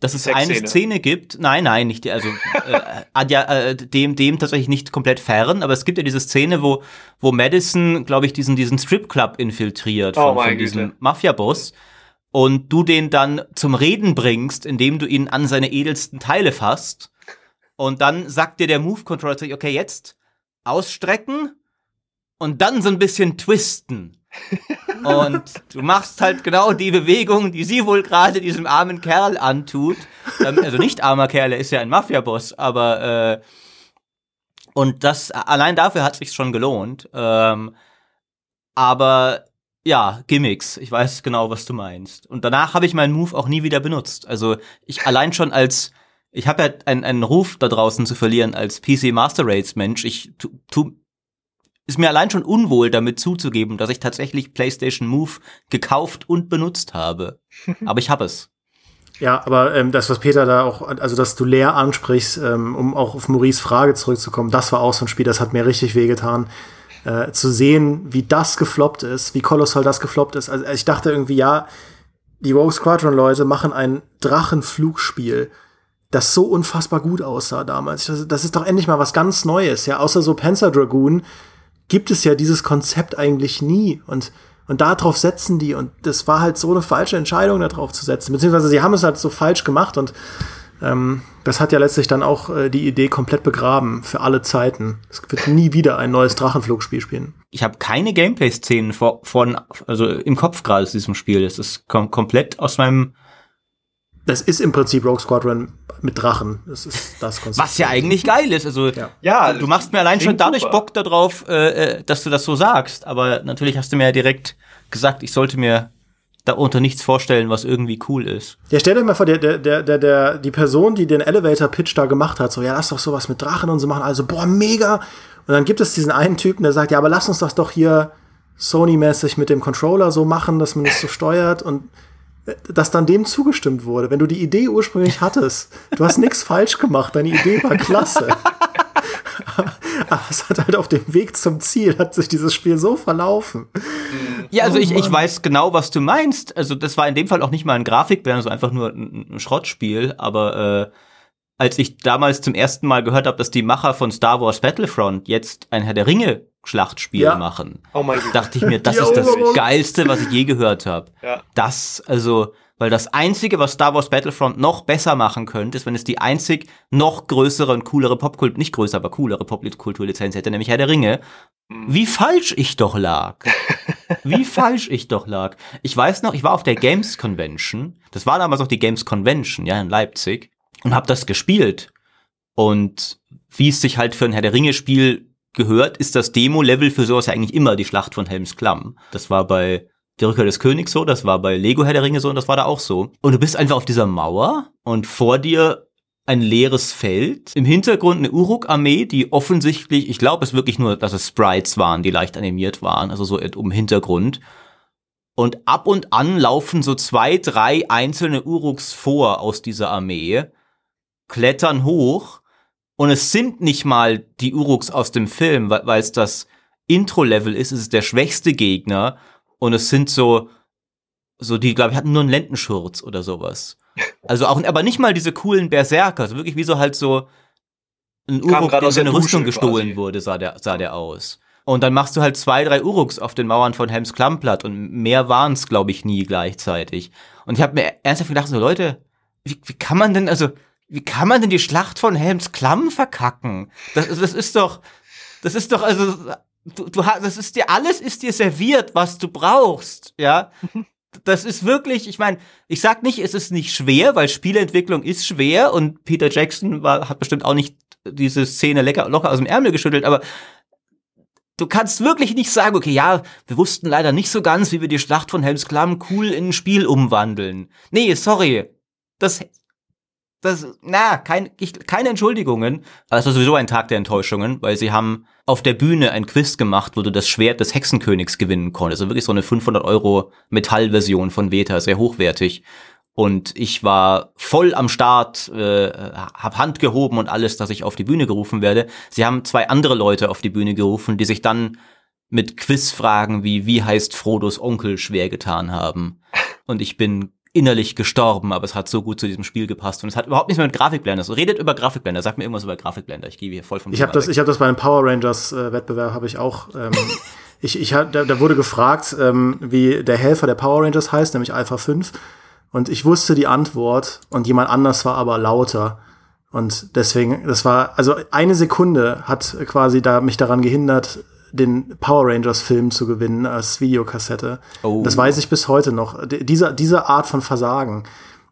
dass es eine. Szene gibt, nein, nein, nicht, die- also äh, ja, äh, dem, dem tatsächlich nicht komplett fern, aber es gibt ja diese Szene, wo, wo Madison, glaube ich, diesen, diesen Stripclub infiltriert Oh von, meine von diesem. Mafia-Boss und du den dann zum Reden bringst, indem du ihn an seine edelsten Teile fasst und dann sagt dir der Move-Controller, okay, jetzt ausstrecken und dann so ein bisschen twisten. Und du machst halt genau die Bewegung, die sie wohl gerade diesem armen Kerl antut. Ähm, Also nicht armer Kerl, er ist ja ein Mafia-Boss, aber äh, und das allein dafür hat sich schon gelohnt. Ähm, aber ja, Gimmicks. Ich weiß genau, was du meinst. Und danach habe ich meinen Move auch nie wieder benutzt. Also ich allein schon als ich habe ja einen, einen Ruf da draußen zu verlieren als PC Master Race Mensch. Ich tu, tu, ist mir allein schon unwohl damit zuzugeben, dass ich tatsächlich PlayStation Move gekauft und benutzt habe. Aber ich habe es. Ja, aber ähm, das, was Peter da auch, also dass du leer ansprichst, ähm, um auch auf Maurice Frage zurückzukommen, das war auch so ein Spiel, das hat mir richtig wehgetan. Äh, zu sehen, wie das gefloppt ist, wie kolossal das gefloppt ist. Also ich dachte irgendwie, ja, die Rogue Squadron-Leute machen ein Drachenflugspiel, das so unfassbar gut aussah damals. Das, das ist doch endlich mal was ganz Neues. Ja, außer so Panzer Dragoon gibt es ja dieses Konzept eigentlich nie. Und, und darauf setzen die. Und das war halt so eine falsche Entscheidung, darauf zu setzen. Beziehungsweise sie haben es halt so falsch gemacht. Und ähm, das hat ja letztlich dann auch äh, die Idee komplett begraben für alle Zeiten. Es wird nie wieder ein neues Drachenflugspiel spielen. Ich habe keine Gameplay-Szenen vor, von, also im Kopf gerade zu diesem Spiel. Das ist kom komplett aus meinem, Das ist im Prinzip Rogue Squadron mit Drachen. Das ist das Konzept. was ja eigentlich geil ist. Also Ja. Ja, du machst mir allein schon dadurch super. Bock darauf, äh, äh, dass du das so sagst. Aber natürlich hast du mir ja direkt gesagt, ich sollte mir darunter nichts vorstellen, was irgendwie cool ist. Ja, stell dir mal vor, der, der, der, der, der, die Person, die den Elevator-Pitch da gemacht hat, so, ja, lass doch sowas mit Drachen und so machen, also, boah, mega. Und dann gibt es diesen einen Typen, der sagt, ja, aber lass uns das doch hier Sony-mäßig mit dem Controller so machen, dass man es so steuert und dass dann dem zugestimmt wurde. Wenn du die Idee ursprünglich hattest, du hast nichts falsch gemacht, deine Idee war klasse. Aber es hat halt auf dem Weg zum Ziel, hat sich dieses Spiel so verlaufen. Ja, also Oh ich, ich weiß genau, was du meinst. Also das war in dem Fall auch nicht mal ein Grafikband, also einfach nur ein, ein Schrottspiel. Aber äh, als ich damals zum ersten Mal gehört habe, dass die Macher von Star Wars Battlefront jetzt ein Herr der Ringe Schlachtspiel Ja. machen, Oh mein Gott. dachte ich mir, das ist das. Geilste, was ich je gehört habe. Ja. Das, also, weil das Einzige, was Star Wars Battlefront noch besser machen könnte, ist, wenn es die einzig noch größere und coolere Popkultur, nicht größer, aber coolere Popkulturlizenz hätte, nämlich Herr der Ringe. Wie falsch ich doch lag. Wie falsch ich doch lag. Ich weiß noch, ich war auf der Games Convention. Das war damals auch die Games Convention, ja, in Leipzig. Und habe das gespielt. Und wie es sich halt für ein Herr der Ringe Spiel gehört, ist das Demo-Level für sowas ja eigentlich immer die Schlacht von Helms Klamm. Das war bei Die Rückkehr des Königs so, das war bei Lego Herr der Ringe so und das war da auch so. Und du bist einfach auf dieser Mauer und vor dir ein leeres Feld. Im Hintergrund eine Uruk-Armee, die offensichtlich, ich glaube es wirklich nur, dass es Sprites waren, die leicht animiert waren, also so im Hintergrund. Und ab und an laufen so zwei, drei einzelne Uruks vor aus dieser Armee, klettern hoch und es sind nicht mal die Uruks aus dem Film, weil es das Intro-Level ist, es ist der schwächste Gegner und es sind so, so die, glaube ich, hatten nur einen Lendenschurz oder sowas. Also auch, aber nicht mal diese coolen Berserker, so wirklich wie so halt so ein Uruk, der seine Rüstung gestohlen quasi. wurde, sah der, sah der aus. Und dann machst du halt zwei, drei Uruks auf den Mauern von Helms Klammplatt und mehr waren's, glaube ich, nie gleichzeitig. Und ich habe mir ernsthaft gedacht, so Leute, wie, wie kann man denn, also, wie kann man denn die Schlacht von Helms Klamm verkacken? Das, das ist doch, das ist doch, also, du, du hast, das ist dir, alles ist dir serviert, was du brauchst, ja? Das ist wirklich, ich meine, ich sag nicht, es ist nicht schwer, weil Spieleentwicklung ist schwer und Peter Jackson war, hat bestimmt auch nicht diese Szene lecker, locker aus dem Ärmel geschüttelt, aber du kannst wirklich nicht sagen, okay, ja, wir wussten leider nicht so ganz, wie wir die Schlacht von Helms Klamm cool in ein Spiel umwandeln. Nee, sorry. Das, das, na, kein, ich, keine Entschuldigungen. Aber es war sowieso ein Tag der Enttäuschungen, weil sie haben auf der Bühne ein Quiz gemacht, wo du das Schwert des Hexenkönigs gewinnen konntest. Also wirklich so eine 500 Euro Metallversion von Veta, sehr hochwertig. Und ich war voll am Start, äh, hab Hand gehoben und alles, dass ich auf die Bühne gerufen werde. Sie haben zwei andere Leute auf die Bühne gerufen, die sich dann mit Quizfragen wie wie heißt Frodos Onkel schwer getan haben. Und ich bin innerlich gestorben, aber es hat so gut zu diesem Spiel gepasst und es hat überhaupt nichts mehr mit Grafikblender. So redet über Grafikblender, sagt mir irgendwas über Grafikblender. Ich gebe hier voll vom Ich habe das, ich habe das bei einem Power Rangers äh, Wettbewerb habe ich auch. Ähm, ich, ich da, da wurde gefragt, ähm, wie der Helfer der Power Rangers heißt, nämlich Alpha 5. Und ich wusste die Antwort und jemand anders war aber lauter. Und deswegen, das war, also eine Sekunde hat quasi da mich daran gehindert, den Power Rangers Film zu gewinnen als Videokassette. Oh. Das weiß ich bis heute noch. Diese, diese Art von Versagen.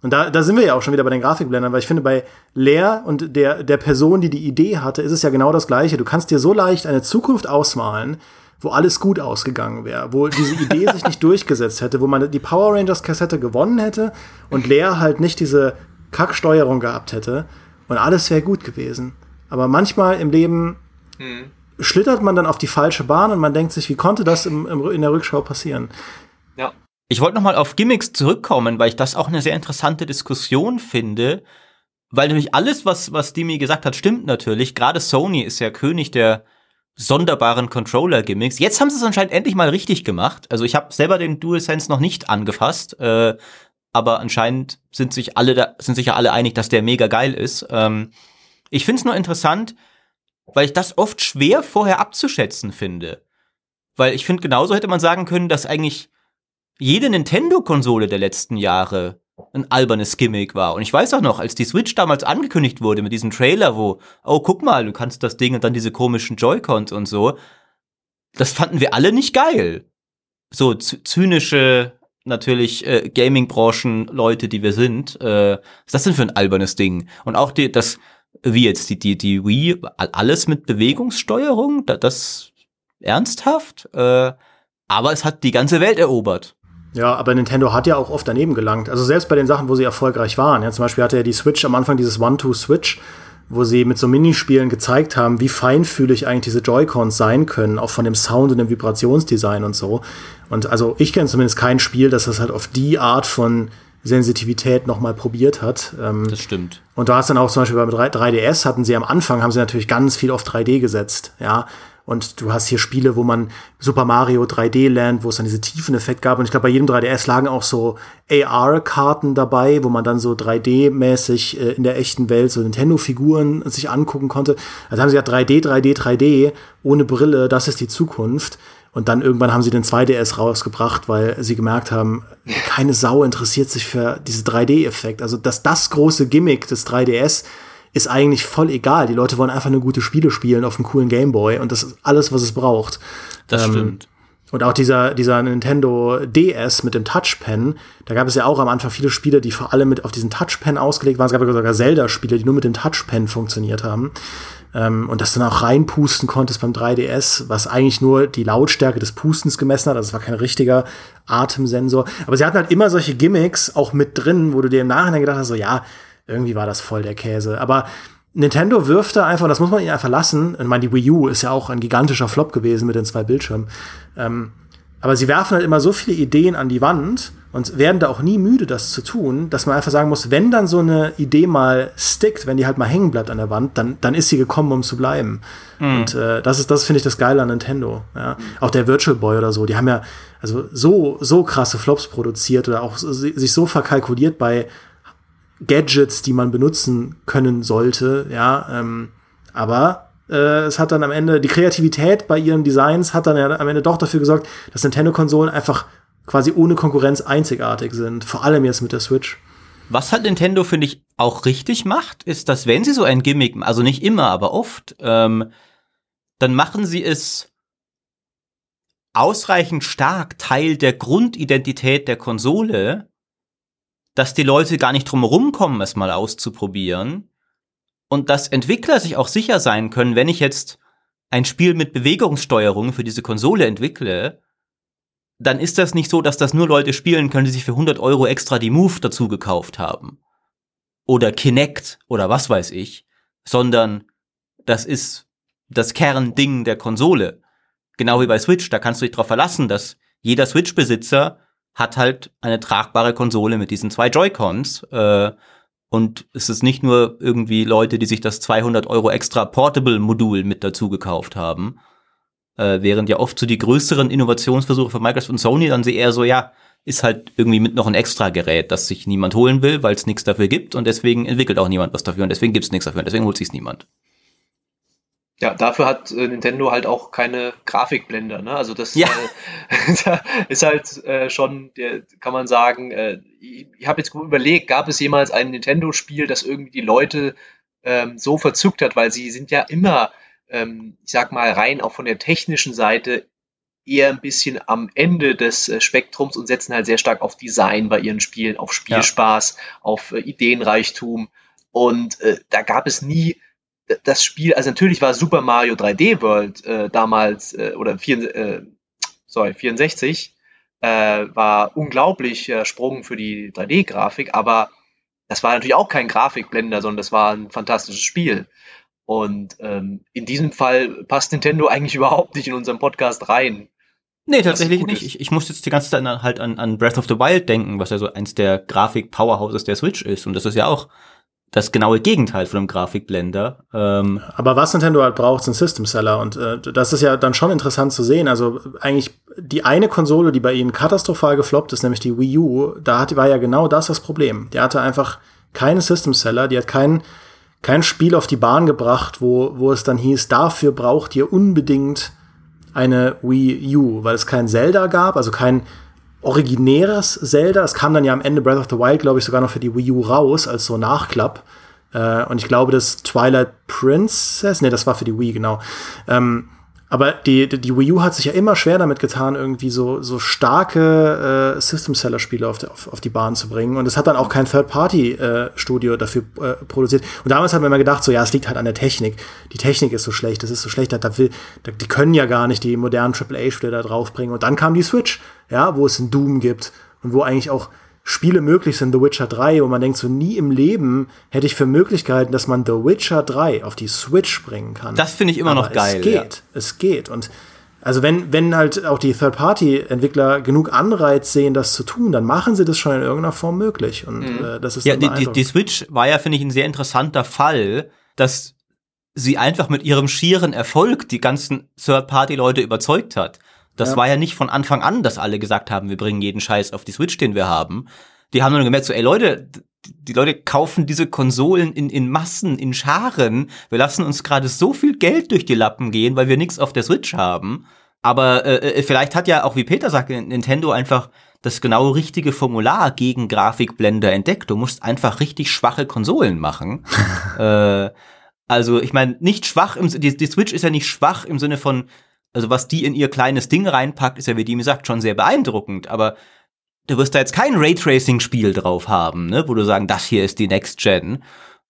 Und da, da sind wir ja auch schon wieder bei den Grafikblendern, weil ich finde, bei Leer und der, der Person, die die Idee hatte, ist es ja genau das Gleiche. Du kannst dir so leicht eine Zukunft ausmalen, wo alles gut ausgegangen wäre, wo diese Idee sich nicht durchgesetzt hätte, wo man die Power Rangers Kassette gewonnen hätte und Leer halt nicht diese Kacksteuerung gehabt hätte und alles wäre gut gewesen. Aber manchmal im Leben hm schlittert man dann auf die falsche Bahn und man denkt sich, wie konnte das im, im, in der Rückschau passieren? Ja. Ich wollte noch mal auf Gimmicks zurückkommen, weil ich das auch eine sehr interessante Diskussion finde, weil nämlich alles, was, was Dimi gesagt hat, stimmt natürlich. Gerade Sony ist ja König der sonderbaren Controller-Gimmicks. Jetzt haben sie es anscheinend endlich mal richtig gemacht. Also ich habe selber den DualSense noch nicht angefasst, äh, aber anscheinend sind sich alle da, sind sich ja alle einig, dass der mega geil ist. Ähm, ich finde es nur interessant, weil ich das oft schwer vorher abzuschätzen finde. Weil ich finde, genauso hätte man sagen können, dass eigentlich jede Nintendo-Konsole der letzten Jahre ein albernes Gimmick war. Und ich weiß auch noch, als die Switch damals angekündigt wurde mit diesem Trailer, wo, oh, guck mal, du kannst das Ding und dann diese komischen Joy-Cons und so, das fanden wir alle nicht geil. So zynische, natürlich äh, Gaming-Branchen-Leute, die wir sind. Äh, was ist das denn für ein albernes Ding? Und auch die, das, wie jetzt die, die, die Wii, alles mit Bewegungssteuerung, das ernsthaft, äh, aber es hat die ganze Welt erobert. Ja, aber Nintendo hat ja auch oft daneben gelangt. Also selbst bei den Sachen, wo sie erfolgreich waren. Ja, zum Beispiel hatte ja die Switch am Anfang dieses One-Two-Switch, wo sie mit so Minispielen gezeigt haben, wie feinfühlig eigentlich diese Joy-Cons sein können, auch von dem Sound und dem Vibrationsdesign und so. Und also ich kenne zumindest kein Spiel, das das halt auf die Art von Sensitivität nochmal probiert hat. Ähm, das stimmt. Und du hast dann auch zum Beispiel beim 3DS hatten sie am Anfang, haben sie natürlich ganz viel auf 3D gesetzt, ja. Und du hast hier Spiele, wo man Super Mario 3D Land, wo es dann diese Tiefeneffekt gab. Und ich glaube, bei jedem 3DS lagen auch so AR-Karten dabei, wo man dann so 3D-mäßig äh, in der echten Welt so Nintendo-Figuren sich angucken konnte. Also haben sie ja 3D, 3D, 3D ohne Brille, das ist die Zukunft. Und dann irgendwann haben sie den 2DS rausgebracht, weil sie gemerkt haben, keine Sau interessiert sich für diese 3D-Effekt. Also, dass das große Gimmick des 3DS ist eigentlich voll egal. Die Leute wollen einfach nur gute Spiele spielen auf einem coolen Gameboy und das ist alles, was es braucht. Das ähm, stimmt. Und auch dieser, dieser Nintendo DS mit dem Touchpen, da gab es ja auch am Anfang viele Spiele, die vor allem mit auf diesen Touchpen ausgelegt waren. Es gab sogar Zelda-Spiele, die nur mit dem Touchpen funktioniert haben ähm, und das dann auch reinpusten konntest beim 3DS, was eigentlich nur die Lautstärke des Pustens gemessen hat. Also es war kein richtiger Atemsensor. Aber sie hatten halt immer solche Gimmicks auch mit drin, wo du dir im Nachhinein gedacht hast, so ja, irgendwie war das voll der Käse. Aber Nintendo wirft da einfach, das muss man ihnen einfach lassen. Ich meine, die Wii U ist ja auch ein gigantischer Flop gewesen mit den zwei Bildschirmen. Ähm, aber sie werfen halt immer so viele Ideen an die Wand und werden da auch nie müde, das zu tun, dass man einfach sagen muss, wenn dann so eine Idee mal stickt, wenn die halt mal hängen bleibt an der Wand, dann, dann ist sie gekommen, um zu bleiben. Mhm. Und äh, das ist, das finde ich das Geile an Nintendo. Ja. Auch der Virtual Boy oder so, die haben ja also so, so krasse Flops produziert oder auch sich so verkalkuliert bei Gadgets, die man benutzen können sollte, ja. Ähm, aber äh, es hat dann am Ende, die Kreativität bei ihren Designs hat dann ja am Ende doch dafür gesorgt, dass Nintendo-Konsolen einfach quasi ohne Konkurrenz einzigartig sind. Vor allem jetzt mit der Switch. Was halt Nintendo, finde ich, auch richtig macht, ist, dass wenn sie so ein Gimmick, also nicht immer, aber oft, ähm, dann machen sie es ausreichend stark Teil der Grundidentität der Konsole, dass die Leute gar nicht drum kommen, es mal auszuprobieren. Und dass Entwickler sich auch sicher sein können, wenn ich jetzt ein Spiel mit Bewegungssteuerung für diese Konsole entwickle, dann ist das nicht so, dass das nur Leute spielen können, die sich für 100 Euro extra die Move dazu gekauft haben. Oder Kinect oder was weiß ich. Sondern das ist das Kernding der Konsole. Genau wie bei Switch. Da kannst du dich darauf verlassen, dass jeder Switch-Besitzer hat halt eine tragbare Konsole mit diesen zwei Joy-Cons. Äh, und es ist nicht nur irgendwie Leute, die sich das 200 Euro extra Portable-Modul mit dazu gekauft haben, äh, während ja oft so die größeren Innovationsversuche von Microsoft und Sony dann sie eher so, ja, ist halt irgendwie mit noch ein extra Gerät, das sich niemand holen will, weil es nichts dafür gibt und deswegen entwickelt auch niemand was dafür und deswegen gibt es nichts dafür und deswegen holt sich niemand. Ja, dafür hat äh, Nintendo halt auch keine Grafikblender. Ne? Also das Ja. äh, ist halt äh, schon, der, kann man sagen, äh, ich, ich habe jetzt überlegt, gab es jemals ein Nintendo-Spiel, das irgendwie die Leute ähm, so verzückt hat, weil sie sind ja immer, ähm, ich sag mal, rein auch von der technischen Seite eher ein bisschen am Ende des äh, Spektrums und setzen halt sehr stark auf Design bei ihren Spielen, auf Spielspaß, auf äh, Ideenreichtum. Und da gab es nie das Spiel, also natürlich war Super Mario 3D World äh, damals, äh, oder vier, äh, sorry, 64, äh, war unglaublicher Sprung für die 3D-Grafik, aber das war natürlich auch kein Grafikblender, sondern das war ein fantastisches Spiel. Und ähm, in diesem Fall passt Nintendo eigentlich überhaupt nicht in unseren Podcast rein. Nee, tatsächlich nicht. Ich, ich muss jetzt die ganze Zeit an, halt an, an Breath of the Wild denken, was ja so eins der Grafik-Powerhouses der Switch ist. Und das ist ja auch das genaue Gegenteil von einem Grafikblender. Ähm, Aber was Nintendo halt braucht, sind System Seller. Und äh, das ist ja dann schon interessant zu sehen. Also eigentlich die eine Konsole, die bei ihnen katastrophal gefloppt ist, nämlich die Wii U, da hat, war ja genau das das Problem. Die hatte einfach keine System Seller, die hat kein, kein Spiel auf die Bahn gebracht, wo, wo es dann hieß, dafür braucht ihr unbedingt eine Wii U, weil es kein Zelda gab, also kein originäres Zelda. Es kam dann ja am Ende Breath of the Wild, glaube ich, sogar noch für die Wii U raus, als so Nachklapp. Äh, und ich glaube, das Twilight Princess, nee, das war für die Wii, genau. Ähm, aber die, die, Wii U hat sich ja immer schwer damit getan, irgendwie so, so starke äh, System-Seller-Spiele auf, auf, auf die Bahn zu bringen. Und es hat dann auch kein Third-Party-Studio dafür äh, produziert. Und damals hat man immer gedacht, so ja, es liegt halt an der Technik. Die Technik ist so schlecht, das ist so schlecht, da will, da, die können ja gar nicht die modernen AAA-Spiele da draufbringen. Und dann kam die Switch, ja, wo es ein Doom gibt und wo eigentlich auch Spiele möglich sind, The Witcher 3, wo man denkt, so nie im Leben hätte ich für Möglichkeiten, dass man The Witcher 3 auf die Switch bringen kann. Das finde ich immer noch Aber geil, Es geht, es geht. Und also wenn, wenn halt auch die Third-Party-Entwickler genug Anreiz sehen, das zu tun, dann machen sie das schon in irgendeiner Form möglich. Und äh, das ist ja, die, die, die. Switch war ja, finde ich, ein sehr interessanter Fall, dass sie einfach mit ihrem schieren Erfolg die ganzen Third-Party-Leute überzeugt hat. Das Ja. war ja nicht von Anfang an, dass alle gesagt haben, wir bringen jeden Scheiß auf die Switch, den wir haben. Die haben nur gemerkt, so, ey Leute, die Leute kaufen diese Konsolen in, in Massen, in Scharen. Wir lassen uns gerade so viel Geld durch die Lappen gehen, weil wir nichts auf der Switch haben. Aber äh, äh, vielleicht hat ja auch, wie Peter sagt, Nintendo einfach das genau richtige Formular gegen Grafikblender entdeckt. Du musst einfach richtig schwache Konsolen machen. äh, also ich meine, nicht schwach, im, die, die Switch ist ja nicht schwach im Sinne von, also was die in ihr kleines Ding reinpackt, ist ja, wie Dimi sagt, schon sehr beeindruckend. Aber du wirst da jetzt kein Raytracing-Spiel drauf haben, ne, wo du sagen, das hier ist die Next Gen.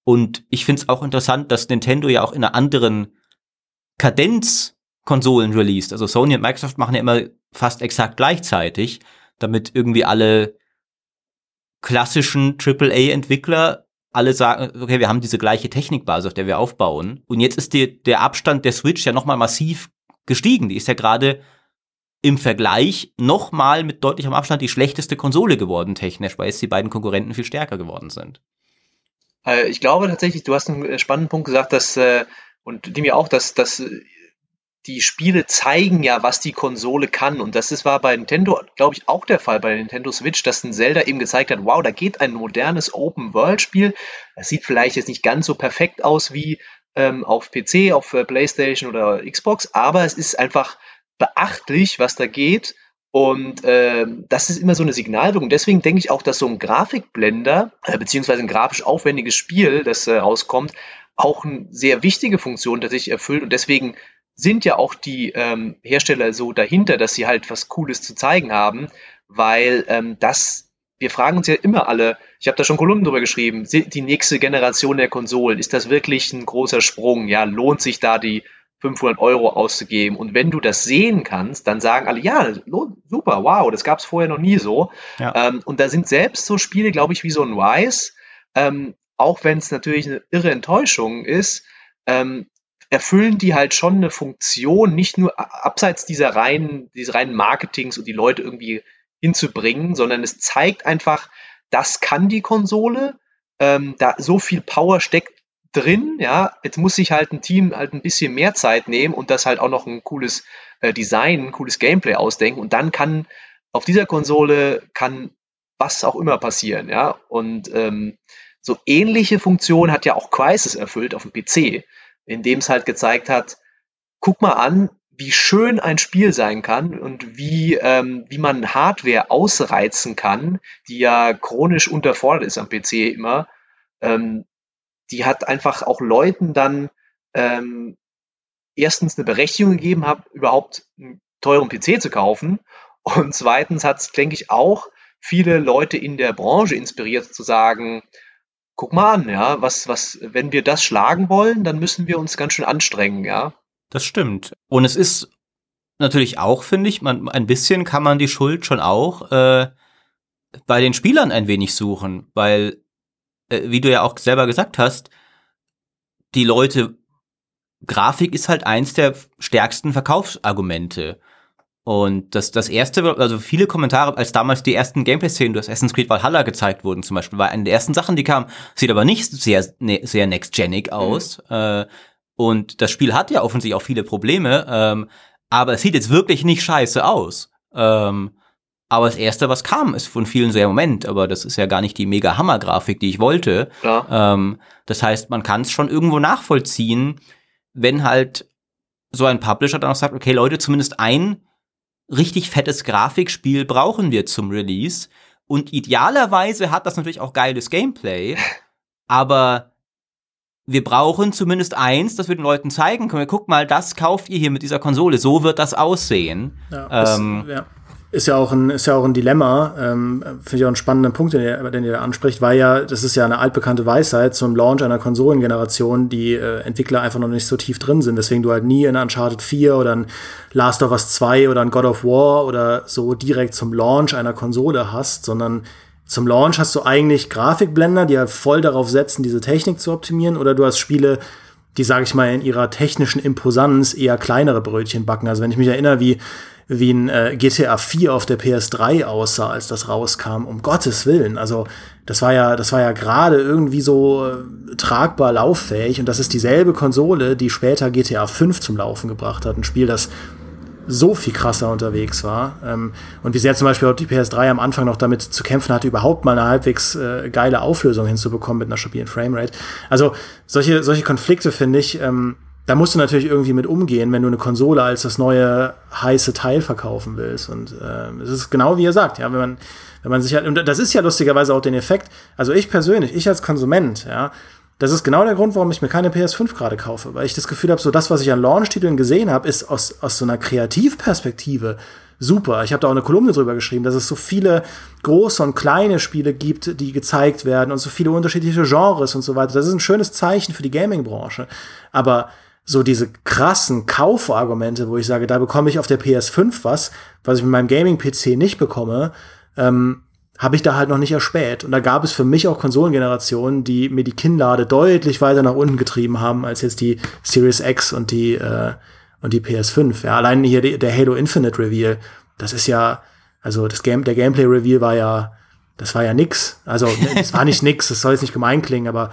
Und ich find's auch interessant, dass Nintendo ja auch in einer anderen Kadenz Konsolen released. Also Sony und Microsoft machen ja immer fast exakt gleichzeitig, damit irgendwie alle klassischen AAA-Entwickler alle sagen, okay, wir haben diese gleiche Technikbasis, auf der wir aufbauen. Und jetzt ist die, der Abstand der Switch ja nochmal massiv gestiegen. Die ist ja gerade im Vergleich nochmal mit deutlichem Abstand die schlechteste Konsole geworden, technisch, weil jetzt die beiden Konkurrenten viel stärker geworden sind. Äh, ich glaube tatsächlich, du hast einen äh, spannenden Punkt gesagt, dass, äh, und dem ja auch, dass, dass die Spiele zeigen ja, was die Konsole kann. Und das war bei Nintendo, glaube ich, auch der Fall bei Nintendo Switch, dass ein Zelda eben gezeigt hat, wow, da geht ein modernes Open-World-Spiel. Das sieht vielleicht jetzt nicht ganz so perfekt aus wie ähm, auf PC, auf äh, PlayStation oder Xbox, aber es ist einfach beachtlich, was da geht. Und ähm, das ist immer so eine Signalwirkung. Deswegen denke ich auch, dass so ein Grafikblender, äh, beziehungsweise ein grafisch aufwendiges Spiel, das äh, rauskommt, auch eine sehr wichtige Funktion tatsächlich erfüllt. Und deswegen sind ja auch die ähm, Hersteller so dahinter, dass sie halt was Cooles zu zeigen haben, weil ähm, das, wir fragen uns ja immer alle, ich habe da schon Kolumnen drüber geschrieben, sind die nächste Generation der Konsolen, ist das wirklich ein großer Sprung? Ja, lohnt sich da die 500 Euro auszugeben? Und wenn du das sehen kannst, dann sagen alle, ja, lohnt, super, wow, das gab es vorher noch nie so. Ja. Ähm, und da sind selbst so Spiele, glaube ich, wie so ein Rise, ähm, auch wenn es natürlich eine irre Enttäuschung ist, ähm, erfüllen die halt schon eine Funktion, nicht nur abseits dieser reinen, dieses reinen Marketings und die Leute irgendwie hinzubringen, sondern es zeigt einfach, das kann die Konsole, ähm, da so viel Power steckt drin, ja, jetzt muss sich halt ein Team halt ein bisschen mehr Zeit nehmen und das halt auch noch ein cooles äh, Design, ein cooles Gameplay ausdenken. Und dann kann auf dieser Konsole kann was auch immer passieren, ja. Und ähm, so ähnliche Funktionen hat ja auch Crisis erfüllt auf dem PC, indem es halt gezeigt hat, guck mal an, wie schön ein Spiel sein kann und wie, ähm, wie man Hardware ausreizen kann, die ja chronisch unterfordert ist am PC immer. Ähm, die hat einfach auch Leuten dann ähm, erstens eine Berechtigung gegeben, hab, überhaupt einen teuren PC zu kaufen. Und zweitens hat es, denke ich, auch viele Leute in der Branche inspiriert zu sagen, guck mal an, ja, was, was, wenn wir das schlagen wollen, dann müssen wir uns ganz schön anstrengen, ja. Das stimmt. Und es ist natürlich auch, finde ich, man, ein bisschen kann man die Schuld schon auch äh, bei den Spielern ein wenig suchen, weil, äh, wie du ja auch selber gesagt hast, die Leute, Grafik ist halt eins der stärksten Verkaufsargumente. Und das, das erste, also viele Kommentare, als damals die ersten Gameplay-Szenen durch Assassin's Creed Valhalla gezeigt wurden, zum Beispiel, war eine der ersten Sachen, die kam, sieht aber nicht sehr, ne, sehr next-genig aus. Mhm. Äh, und das Spiel hat ja offensichtlich auch viele Probleme, ähm, aber es sieht jetzt wirklich nicht scheiße aus. Ähm, aber das erste, was kam, ist von vielen sehr Moment, aber das ist ja gar nicht die mega Hammer-Grafik, die ich wollte. Ja. Ähm, das heißt, man kann es schon irgendwo nachvollziehen, wenn halt so ein Publisher dann auch sagt, okay, Leute, zumindest ein richtig fettes Grafikspiel brauchen wir zum Release. Und idealerweise hat das natürlich auch geiles Gameplay, aber wir brauchen zumindest eins, dass wir den Leuten zeigen können. Guck mal, das kauft ihr hier mit dieser Konsole. So wird das aussehen. Ja, ähm, ist, ja. ist, ja auch ein, ist ja auch ein Dilemma. Ähm, Finde ich auch einen spannenden Punkt, den ihr, den ihr anspricht, weil ja, das ist ja eine altbekannte Weisheit zum Launch einer Konsolengeneration, die äh, Entwickler einfach noch nicht so tief drin sind. Deswegen du halt nie in Uncharted 4 oder ein Last of Us 2 oder ein God of War oder so direkt zum Launch einer Konsole hast, sondern zum Launch hast du eigentlich Grafikblender, die halt voll darauf setzen, diese Technik zu optimieren, oder du hast Spiele, die, sage ich mal, in ihrer technischen Imposanz eher kleinere Brötchen backen. Also wenn ich mich erinnere, wie, wie ein äh, GTA 4 auf der PS3 aussah, als das rauskam, um Gottes Willen. Also das war ja, das war ja gerade irgendwie so äh, tragbar lauffähig und das ist dieselbe Konsole, die später GTA 5 zum Laufen gebracht hat. Ein Spiel, das so viel krasser unterwegs war. Ähm, und wie sehr zum Beispiel auch die PS3 am Anfang noch damit zu kämpfen hatte, überhaupt mal eine halbwegs äh, geile Auflösung hinzubekommen mit einer stabilen Framerate. Also solche, solche Konflikte finde ich, ähm, da musst du natürlich irgendwie mit umgehen, wenn du eine Konsole als das neue heiße Teil verkaufen willst. Und äh, es ist genau wie ihr sagt, ja, wenn man, wenn man sich halt, und das ist ja lustigerweise auch den Effekt, also ich persönlich, ich als Konsument, ja, das ist genau der Grund, warum ich mir keine PS5 gerade kaufe, weil ich das Gefühl habe, so das, was ich an Launch-Titeln gesehen habe, ist aus, aus so einer Kreativperspektive super. Ich habe da auch eine Kolumne drüber geschrieben, dass es so viele große und kleine Spiele gibt, die gezeigt werden und so viele unterschiedliche Genres und so weiter. Das ist ein schönes Zeichen für die Gaming-Branche. Aber so diese krassen Kaufargumente, wo ich sage, da bekomme ich auf der PS5 was, was ich mit meinem Gaming-PC nicht bekomme, ähm, habe ich da halt noch nicht erspäht. Und da gab es für mich auch Konsolengenerationen, die mir die Kinnlade deutlich weiter nach unten getrieben haben als jetzt die Series X und die äh, und die PS5. Ja, allein hier die, der Halo Infinite Reveal, das ist ja, also das Game, der Gameplay Reveal war ja, das war ja nix. Also es war nicht nix, das soll jetzt nicht gemein klingen, aber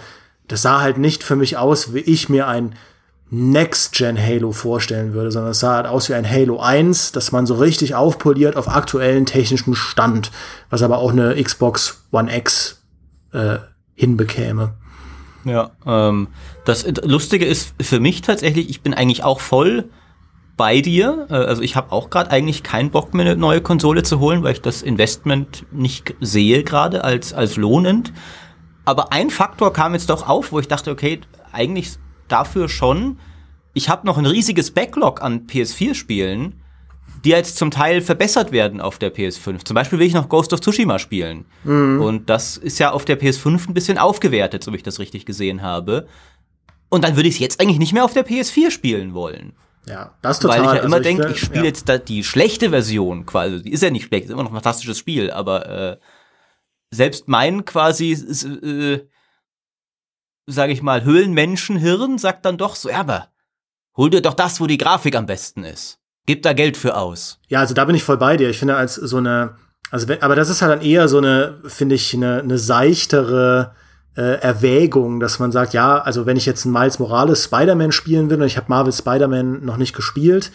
das sah halt nicht für mich aus, wie ich mir ein Next-Gen Halo vorstellen würde, sondern es sah halt aus wie ein Halo 1, das man so richtig aufpoliert auf aktuellen technischen Stand, was aber auch eine Xbox One X äh, hinbekäme. Ja, ähm, das Lustige ist für mich tatsächlich, ich bin eigentlich auch voll bei dir. Äh, also ich habe auch gerade eigentlich keinen Bock, mir eine neue Konsole zu holen, weil ich das Investment nicht sehe gerade als, als lohnend. Aber ein Faktor kam jetzt doch auf, wo ich dachte, okay, eigentlich dafür schon. Ich habe noch ein riesiges Backlog an PS4-Spielen, die jetzt zum Teil verbessert werden auf der PS5. Zum Beispiel will ich noch Ghost of Tsushima spielen. Mhm. Und das ist ja auf der PS5 ein bisschen aufgewertet, so wie ich das richtig gesehen habe. Und dann würde ich es jetzt eigentlich nicht mehr auf der PS4 spielen wollen. Ja, das total. Weil ich ja immer also denke, ich, ich spiele ja. jetzt da die schlechte Version quasi. Die ist ja nicht schlecht, ist immer noch ein fantastisches Spiel, aber äh, selbst mein quasi äh, sage ich mal, Höhlenmenschenhirn sagt dann doch so, ja, aber hol dir doch das, wo die Grafik am besten ist. Gib da Geld für aus. Ja, also da bin ich voll bei dir. Ich finde als so eine, also wenn, aber das ist halt dann eher so eine, finde ich, eine, eine seichtere äh, Erwägung, dass man sagt, ja, also wenn ich jetzt ein Miles Morales Spider-Man spielen will und ich habe Marvel Spider-Man noch nicht gespielt,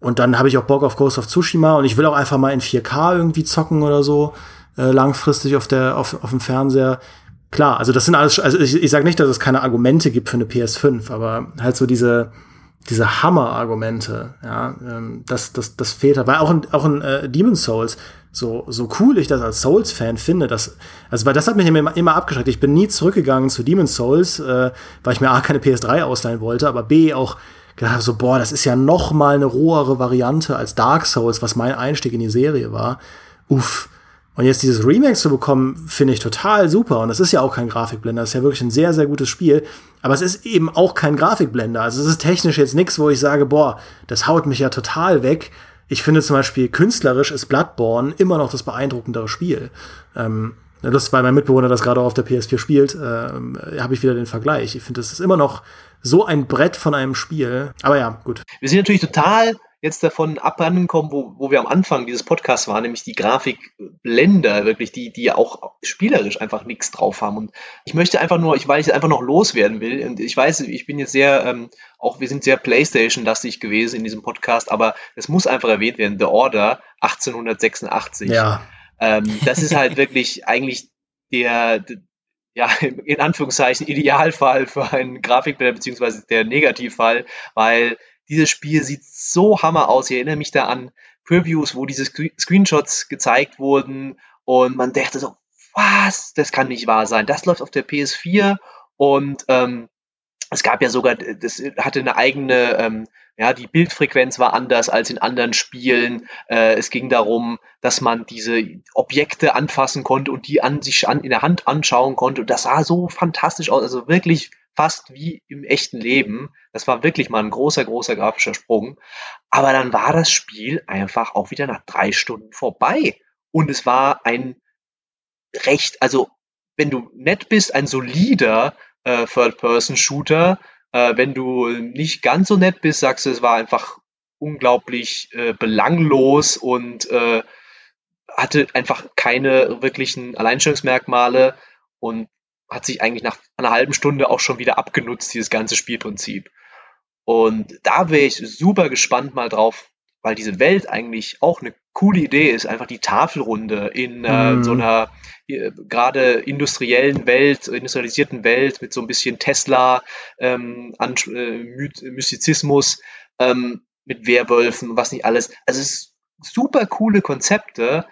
Und dann habe ich auch Bock auf Ghost of Tsushima und ich will auch einfach mal in 4K irgendwie zocken oder so, äh, langfristig auf der, auf, auf dem Fernseher. Klar, also das sind alles, also ich, ich sage nicht, dass es keine Argumente gibt für eine PS5, aber halt so diese, diese Hammer-Argumente, ja, ähm, das, das, das fehlt halt. Weil auch in, auch in äh, Demon's Souls, so, so cool ich das als Souls-Fan finde, das, also weil das hat mich immer, immer abgeschreckt. Ich bin nie zurückgegangen zu Demon's Souls, äh, weil ich mir A keine PS3 ausleihen wollte, aber B auch gedacht so, boah, das ist ja noch mal eine rohere Variante als Dark Souls, was mein Einstieg in die Serie war. Uff. Und jetzt dieses Remake zu bekommen, finde ich total super. Und das ist ja auch kein Grafikblender. Das ist ja wirklich ein sehr, sehr gutes Spiel. Aber es ist eben auch kein Grafikblender. Also es ist technisch jetzt nichts, wo ich sage, boah, das haut mich ja total weg. Ich finde zum Beispiel künstlerisch ist Bloodborne immer noch das beeindruckendere Spiel. Ähm, Lust, weil mein Mitbewohner das gerade auf der PS4 spielt, ähm, habe ich wieder den Vergleich. Ich finde, das ist immer noch so ein Brett von einem Spiel. Aber ja, gut. Wir sind natürlich total jetzt davon abhandenkommen, wo, wo wir am Anfang dieses Podcasts waren, nämlich die Grafikblender, wirklich, die, die auch spielerisch einfach nichts drauf haben. Und ich möchte einfach nur, ich, weil ich einfach noch loswerden will, und ich weiß, ich bin jetzt sehr, ähm, auch wir sind sehr Playstation-lastig gewesen in diesem Podcast, aber es muss einfach erwähnt werden, The Order 1886. Ja. Ähm, das ist halt wirklich eigentlich der, ja, in Anführungszeichen Idealfall für einen Grafikbilder, beziehungsweise der Negativfall, weil dieses Spiel sieht so hammer aus. Ich erinnere mich da an Previews, wo diese Screenshots gezeigt wurden und man dachte so, was? Das kann nicht wahr sein. Das läuft auf der PS4 und ähm, es gab ja sogar, das hatte eine eigene, ähm, ja, die Bildfrequenz war anders als in anderen Spielen. Äh, es ging darum, dass man diese Objekte anfassen konnte und die an sich an, in der Hand anschauen konnte. Und das sah so fantastisch aus. Also wirklich fast wie im echten Leben. Das war wirklich mal ein großer, großer grafischer Sprung. Aber dann war das Spiel einfach auch wieder nach drei Stunden vorbei. Und es war ein recht, also wenn du nett bist, ein solider äh, Third-Person-Shooter. Äh, wenn du nicht ganz so nett bist, sagst du, es war einfach unglaublich äh, belanglos und äh, hatte einfach keine wirklichen Alleinstellungsmerkmale und hat sich eigentlich nach einer halben Stunde auch schon wieder abgenutzt, dieses ganze Spielprinzip. Und da wäre ich super gespannt mal drauf, weil diese Welt eigentlich auch eine coole Idee ist, einfach die Tafelrunde in äh, mm. so einer äh, gerade industriellen Welt, industrialisierten Welt mit so ein bisschen Tesla, ähm, an, äh, Mystizismus, ähm, mit Werwölfen und was nicht alles. Also es ist super coole Konzepte,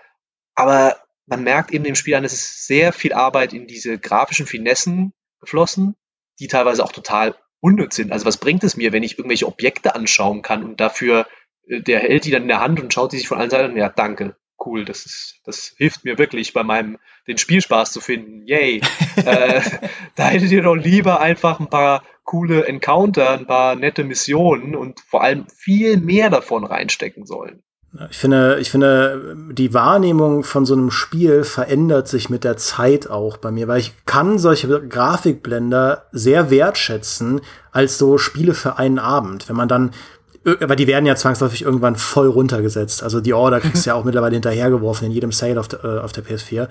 aber man merkt eben dem Spiel an, es ist sehr viel Arbeit in diese grafischen Finessen geflossen, die teilweise auch total unnütz sind. Also was bringt es mir, wenn ich irgendwelche Objekte anschauen kann und dafür äh, der hält die dann in der Hand und schaut die sich von allen Seiten an, ja, danke, cool, das ist, das hilft mir wirklich bei meinem, den Spielspaß zu finden. Yay. äh, da hättet ihr doch lieber einfach ein paar coole Encounter, ein paar nette Missionen und vor allem viel mehr davon reinstecken sollen. Ich finde, ich finde, die Wahrnehmung von so einem Spiel verändert sich mit der Zeit auch bei mir, weil ich kann solche Grafikblender sehr wertschätzen als so Spiele für einen Abend. Wenn man dann aber die werden ja zwangsläufig irgendwann voll runtergesetzt. Also die Order kriegst du ja auch mittlerweile hinterhergeworfen in jedem Sale auf der, äh, auf der PS4.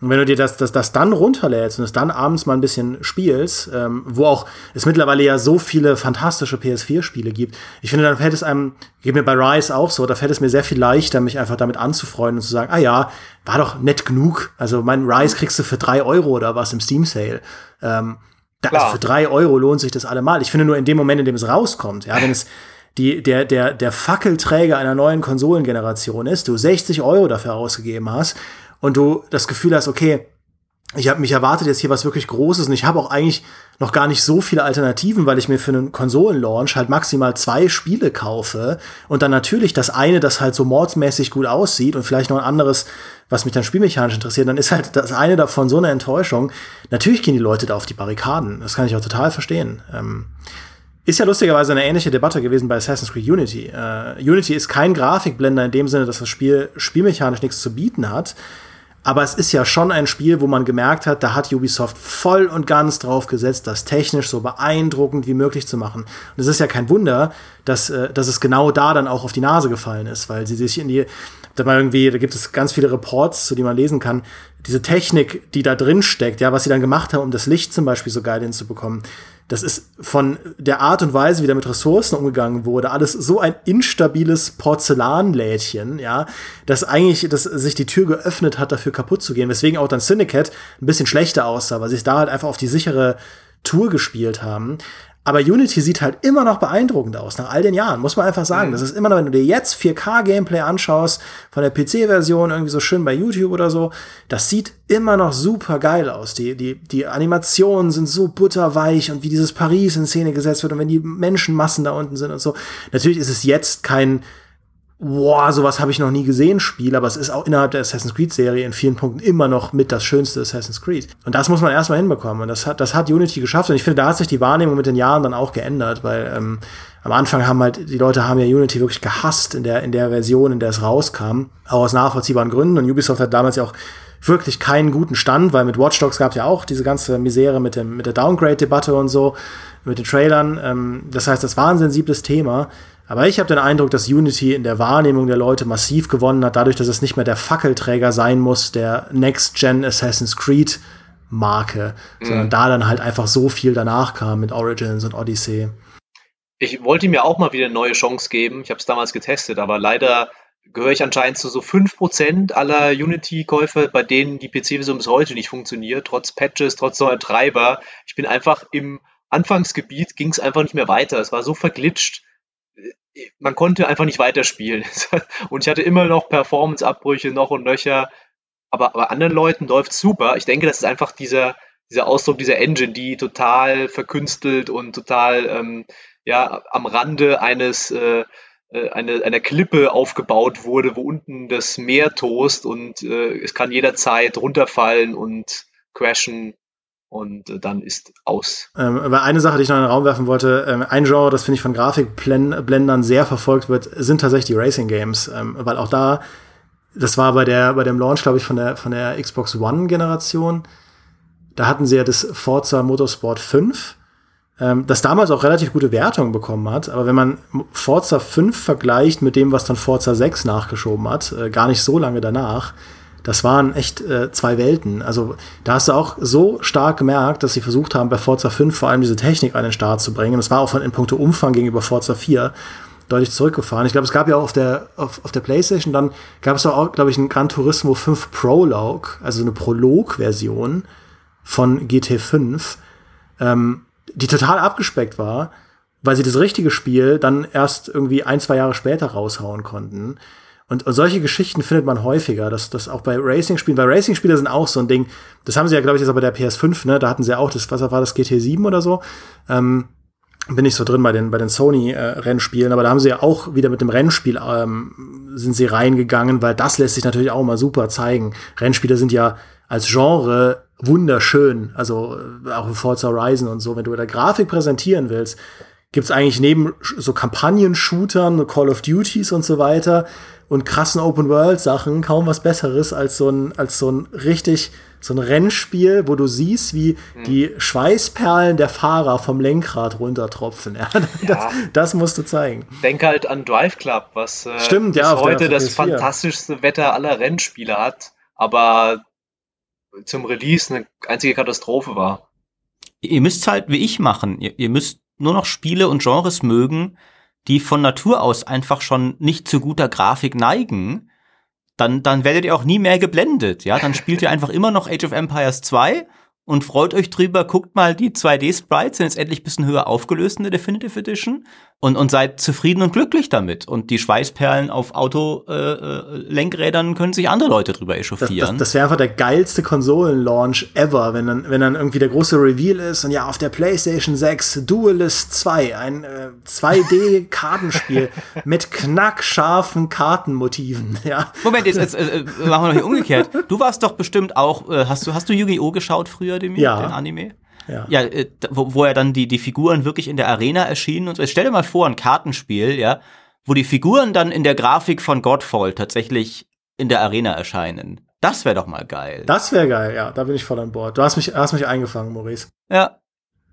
Und wenn du dir das, das, das dann runterlädst und es dann abends mal ein bisschen spielst, ähm, wo auch es mittlerweile ja so viele fantastische PS4-Spiele gibt, ich finde, dann fällt es einem, geht mir bei Rise auch so, da fällt es mir sehr viel leichter, mich einfach damit anzufreuen und zu sagen, ah ja, war doch nett genug. Also mein Rise kriegst du für drei Euro oder was im Steam-Sale. Ähm, also für drei Euro lohnt sich das allemal. Ich finde nur in dem Moment, in dem es rauskommt, ja, wenn es die, der, der, der Fackelträger einer neuen Konsolengeneration ist, du 60 Euro dafür ausgegeben hast und du das Gefühl hast, okay, ich habe mich erwartet jetzt hier was wirklich Großes und ich habe auch eigentlich noch gar nicht so viele Alternativen, weil ich mir für einen Konsolenlaunch halt maximal zwei Spiele kaufe und dann natürlich das eine, das halt so mordsmäßig gut aussieht und vielleicht noch ein anderes, was mich dann spielmechanisch interessiert, dann ist halt das eine davon so eine Enttäuschung. Natürlich gehen die Leute da auf die Barrikaden. Das kann ich auch total verstehen. Ähm, ist ja lustigerweise eine ähnliche Debatte gewesen bei Assassin's Creed Unity. Uh, Unity ist kein Grafikblender in dem Sinne, dass das Spiel spielmechanisch nichts zu bieten hat. Aber es ist ja schon ein Spiel, wo man gemerkt hat, da hat Ubisoft voll und ganz drauf gesetzt, das technisch so beeindruckend wie möglich zu machen. Und es ist ja kein Wunder, dass, äh, dass es genau da dann auch auf die Nase gefallen ist, weil sie sich in die, da mal irgendwie, da gibt es ganz viele Reports, zu denen man lesen kann, diese Technik, die da drin steckt, ja, was sie dann gemacht haben, um das Licht zum Beispiel so geil hinzubekommen, das ist von der Art und Weise, wie da mit Ressourcen umgegangen wurde, alles so ein instabiles Porzellanlädchen, ja, dass eigentlich, dass sich die Tür geöffnet hat, dafür kaputt zu gehen, weswegen auch dann Syndicate ein bisschen schlechter aussah, weil sie es da halt einfach auf die sichere Tour gespielt haben. Aber Unity sieht halt immer noch beeindruckend aus, nach all den Jahren, muss man einfach sagen. Mhm. Das ist immer noch, wenn du dir jetzt 4K-Gameplay anschaust, von der PC-Version, irgendwie so schön bei YouTube oder so, das sieht immer noch super geil aus. Die, die, die Animationen sind so butterweich und wie dieses Paris in Szene gesetzt wird und wenn die Menschenmassen da unten sind und so. Natürlich ist es jetzt kein wow, sowas habe ich noch nie gesehen, Spiel, aber es ist auch innerhalb der Assassin's Creed-Serie in vielen Punkten immer noch mit das schönste Assassin's Creed. Und das muss man erstmal hinbekommen. Und das hat, das hat Unity geschafft. Und ich finde, da hat sich die Wahrnehmung mit den Jahren dann auch geändert, weil ähm, am Anfang haben halt, die Leute haben ja Unity wirklich gehasst in der, in der Version, in der es rauskam. Auch aus nachvollziehbaren Gründen. Und Ubisoft hat damals ja auch wirklich keinen guten Stand, weil mit Watch Dogs gab es ja auch diese ganze Misere mit, dem, mit der Downgrade-Debatte und so, mit den Trailern. Ähm, das heißt, das war ein sensibles Thema. Aber ich habe den Eindruck, dass Unity in der Wahrnehmung der Leute massiv gewonnen hat, dadurch, dass es nicht mehr der Fackelträger sein muss, der Next-Gen Assassin's Creed Marke, mhm. sondern da dann halt einfach so viel danach kam mit Origins und Odyssey. Ich wollte mir auch mal wieder eine neue Chance geben. Ich habe es damals getestet, aber leider gehöre ich anscheinend zu so 5% aller Unity-Käufer, bei denen die PC-Version bis heute nicht funktioniert, trotz Patches, trotz neuer Treiber. Ich bin einfach im Anfangsgebiet, ging es einfach nicht mehr weiter. Es war so verglitscht man konnte einfach nicht weiterspielen. und ich hatte immer noch Performance-Abbrüche noch und nöcher. Aber bei anderen Leuten läuft super. Ich denke, das ist einfach dieser, dieser Ausdruck dieser Engine, die total verkünstelt und total ähm, ja, am Rande eines äh, äh, eine, einer Klippe aufgebaut wurde, wo unten das Meer tost und äh, es kann jederzeit runterfallen und crashen und äh, dann ist aus. Ähm, aber eine Sache, die ich noch in den Raum werfen wollte, ähm, ein Genre, das finde ich von Grafikblendern sehr verfolgt wird, sind tatsächlich die Racing Games, ähm, weil auch da, das war bei der bei dem Launch, glaube ich, von der von der Xbox One Generation, da hatten sie ja das Forza Motorsport 5, ähm, das damals auch relativ gute Wertungen bekommen hat, aber wenn man Forza 5 vergleicht mit dem, was dann Forza 6 nachgeschoben hat, äh, gar nicht so lange danach, das waren echt äh, zwei Welten. Also da hast du auch so stark gemerkt, dass sie versucht haben, bei Forza 5 vor allem diese Technik an den Start zu bringen. Das war auch von in puncto Umfang gegenüber Forza 4 deutlich zurückgefahren. Ich glaube, es gab ja auch auf der, auf, auf der Playstation, dann gab es auch, glaube ich, ein Gran Turismo 5 Prologue, also eine Prolog-Version von GT5, ähm, die total abgespeckt war, weil sie das richtige Spiel dann erst irgendwie ein, zwei Jahre später raushauen konnten. Und, und solche Geschichten findet man häufiger, dass das auch bei Racing-Spielen, weil Racing-Spiele sind auch so ein Ding, das haben sie ja, glaube ich, jetzt aber der PS5, ne, da hatten sie ja auch das, was war das, GT7 oder so, ähm, bin ich so drin bei den, bei den Sony-Rennspielen, äh, aber da haben sie ja auch wieder mit dem Rennspiel ähm, sind sie reingegangen, weil das lässt sich natürlich auch mal super zeigen. Rennspiele sind ja als Genre wunderschön, also äh, auch Forza Horizon und so, wenn du da Grafik präsentieren willst, gibt's eigentlich neben so Kampagnen-Shootern, Call of Duties und so weiter, und krassen Open-World-Sachen kaum was Besseres als so ein, als so ein richtig, so ein Rennspiel, wo du siehst, wie mhm. die Schweißperlen der Fahrer vom Lenkrad runtertropfen. Ja, das, ja. das musst du zeigen. Denk halt an Drive Club, was äh, Stimmt, ja, heute das fantastischste Wetter aller Rennspiele hat, aber zum Release eine einzige Katastrophe war. Ihr müsst halt wie ich machen. Ihr, ihr müsst nur noch Spiele und Genres mögen, die von Natur aus einfach schon nicht zu guter Grafik neigen, dann, dann werdet ihr auch nie mehr geblendet. Ja, dann spielt ihr einfach immer noch Age of Empires 2 und freut euch drüber, guckt mal, die 2D-Sprites sind jetzt endlich ein bisschen höher aufgelöst in der Definitive Edition und, und seid zufrieden und glücklich damit. Und die Schweißperlen auf Autolenkrädern äh, können sich andere Leute drüber echauffieren. Das, das, das wäre einfach der geilste Konsolen-Launch ever, wenn dann, wenn dann irgendwie der große Reveal ist und ja, auf der PlayStation 6 Duelist 2, ein äh, 2D-Kartenspiel mit knackscharfen Kartenmotiven. Ja. Moment, jetzt, jetzt äh, machen wir noch hier umgekehrt. Du warst doch bestimmt auch, äh, hast du, hast du Yu-Gi-Oh! geschaut früher? Dem, ja. den Anime? Ja, ja äh, wo, wo er dann die, die Figuren wirklich in der Arena erschienen und so. Stell dir mal vor, ein Kartenspiel, ja, wo die Figuren dann in der Grafik von Godfall tatsächlich in der Arena erscheinen. Das wäre doch mal geil. Das wäre geil, ja, da bin ich voll an Bord. Du hast mich, hast mich eingefangen, Maurice. Ja.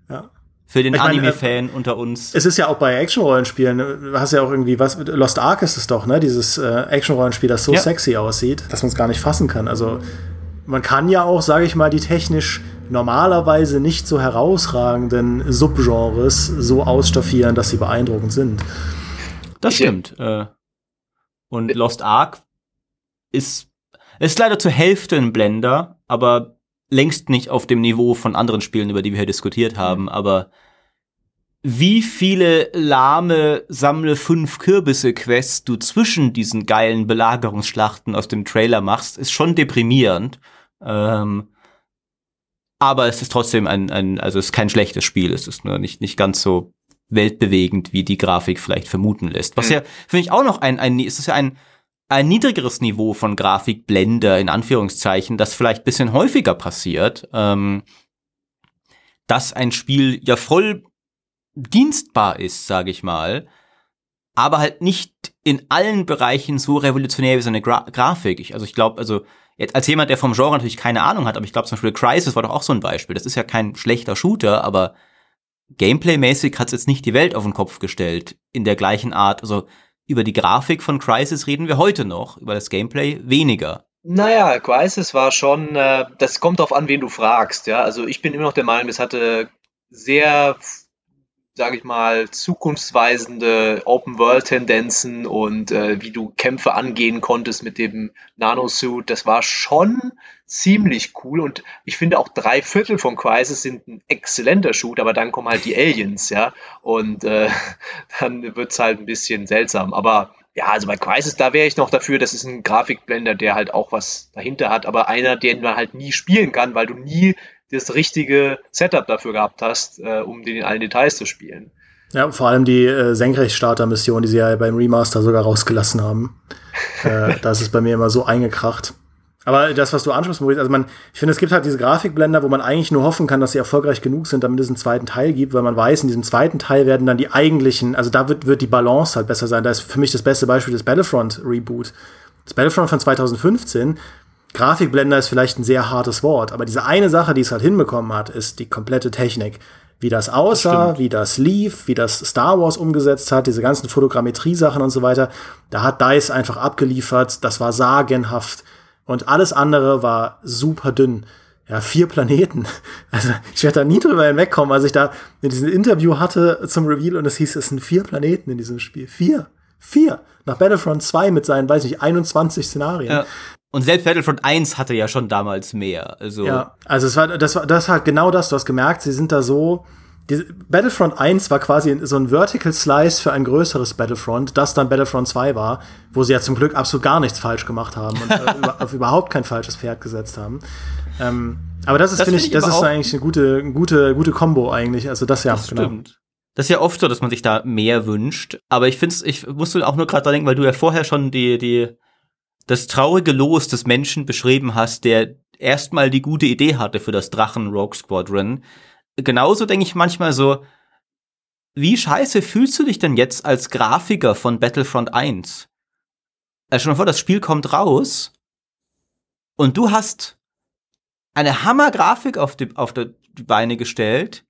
Ja. Für den Anime-Fan äh, unter uns. Es ist ja auch bei Action-Rollenspielen, du hast ja auch irgendwie was, Lost Ark ist es doch, ne? Dieses äh, Action-Rollenspiel, das so ja. sexy aussieht, dass man es gar nicht fassen kann. Also man kann ja auch, sage ich mal, die technisch normalerweise nicht so herausragenden Subgenres so ausstaffieren, dass sie beeindruckend sind. Das stimmt. Äh, und Lost Ark ist, ist leider zur Hälfte ein Blender, aber längst nicht auf dem Niveau von anderen Spielen, über die wir hier diskutiert haben. Aber wie viele lahme Sammle fünf Kürbisse Quests du zwischen diesen geilen Belagerungsschlachten aus dem Trailer machst, ist schon deprimierend. Ähm, aber es ist trotzdem ein, ein, also es ist kein schlechtes Spiel. Es ist nur nicht, nicht ganz so weltbewegend, wie die Grafik vielleicht vermuten lässt. Was mhm. ja, finde ich auch noch ein, ein, es ist ja ein, ein niedrigeres Niveau von Grafikblender, in Anführungszeichen, das vielleicht bisschen häufiger passiert, ähm, dass ein Spiel ja voll dienstbar ist, sage ich mal, aber halt nicht in allen Bereichen so revolutionär wie seine Gra Grafik. Ich, also ich glaube, also jetzt als jemand, der vom Genre natürlich keine Ahnung hat, aber ich glaube zum Beispiel Crisis war doch auch so ein Beispiel. Das ist ja kein schlechter Shooter, aber Gameplay-mäßig hat es jetzt nicht die Welt auf den Kopf gestellt in der gleichen Art. Also über die Grafik von Crisis reden wir heute noch, über das Gameplay weniger. Naja, Crisis war schon, äh, das kommt darauf an, wen du fragst. Ja, also ich bin immer noch der Meinung, es hatte sehr sage ich mal, zukunftsweisende Open-World-Tendenzen und äh, wie du Kämpfe angehen konntest mit dem Nanosuit, das war schon ziemlich cool. Und ich finde auch drei Viertel von Crisis sind ein exzellenter Shoot, aber dann kommen halt die Aliens, ja, und äh, dann wird's halt ein bisschen seltsam, aber ja, also bei Crisis, da wäre ich noch dafür, das ist ein Grafikblender, der halt auch was dahinter hat, aber einer, den man halt nie spielen kann, weil du nie das richtige Setup dafür gehabt hast, äh, um den in allen Details zu spielen. Ja, vor allem die äh, Senkrechtstarter-Mission, die sie ja beim Remaster sogar rausgelassen haben. äh, da ist es bei mir immer so eingekracht. Aber das, was du ansprichst, Maurice, also man, ich finde, es gibt halt diese Grafikblender, wo man eigentlich nur hoffen kann, dass sie erfolgreich genug sind, damit es einen zweiten Teil gibt, weil man weiß, in diesem zweiten Teil werden dann die eigentlichen, also da wird, wird die Balance halt besser sein. Da ist für mich das beste Beispiel das Battlefront Reboot. Das Battlefront von 2015 Grafikblender ist vielleicht ein sehr hartes Wort, aber diese eine Sache, die es halt hinbekommen hat, ist die komplette Technik. Wie das aussah, das wie das lief, wie das Star Wars umgesetzt hat, diese ganzen Fotogrammetrie-Sachen und so weiter. Da hat DICE einfach abgeliefert, das war sagenhaft. Und alles andere war super dünn. Ja, vier Planeten. Also ich werde da nie drüber hinwegkommen, als ich da in diesem Interview hatte zum Reveal und es hieß, es sind vier Planeten in diesem Spiel. Vier. Vier. Nach Battlefront 2 mit seinen, weiß nicht, 21 Szenarien. Ja. Und selbst Battlefront 1 hatte ja schon damals mehr. Also ja, also es war, das war, das hat genau das, du hast gemerkt, sie sind da so, die, Battlefront 1 war quasi so ein Vertical Slice für ein größeres Battlefront, das dann Battlefront 2 war, wo sie ja zum Glück absolut gar nichts falsch gemacht haben und äh, auf überhaupt kein falsches Pferd gesetzt haben. Ähm, aber das ist, finde ich, das ist eigentlich eine gute, gute, gute Combo eigentlich. Also das ja, das genau. Stimmt. Das ist ja oft so, dass man sich da mehr wünscht. Aber ich finde ich musste auch nur gerade dran denken, weil du ja vorher schon die, die das traurige Los des Menschen beschrieben hast, der erstmal die gute Idee hatte für das Drachen Rogue Squadron. Genauso denke ich manchmal so, wie scheiße fühlst du dich denn jetzt als Grafiker von Battlefront 1? Also schon vor, das Spiel kommt raus und du hast eine Hammergrafik auf die, auf die Beine gestellt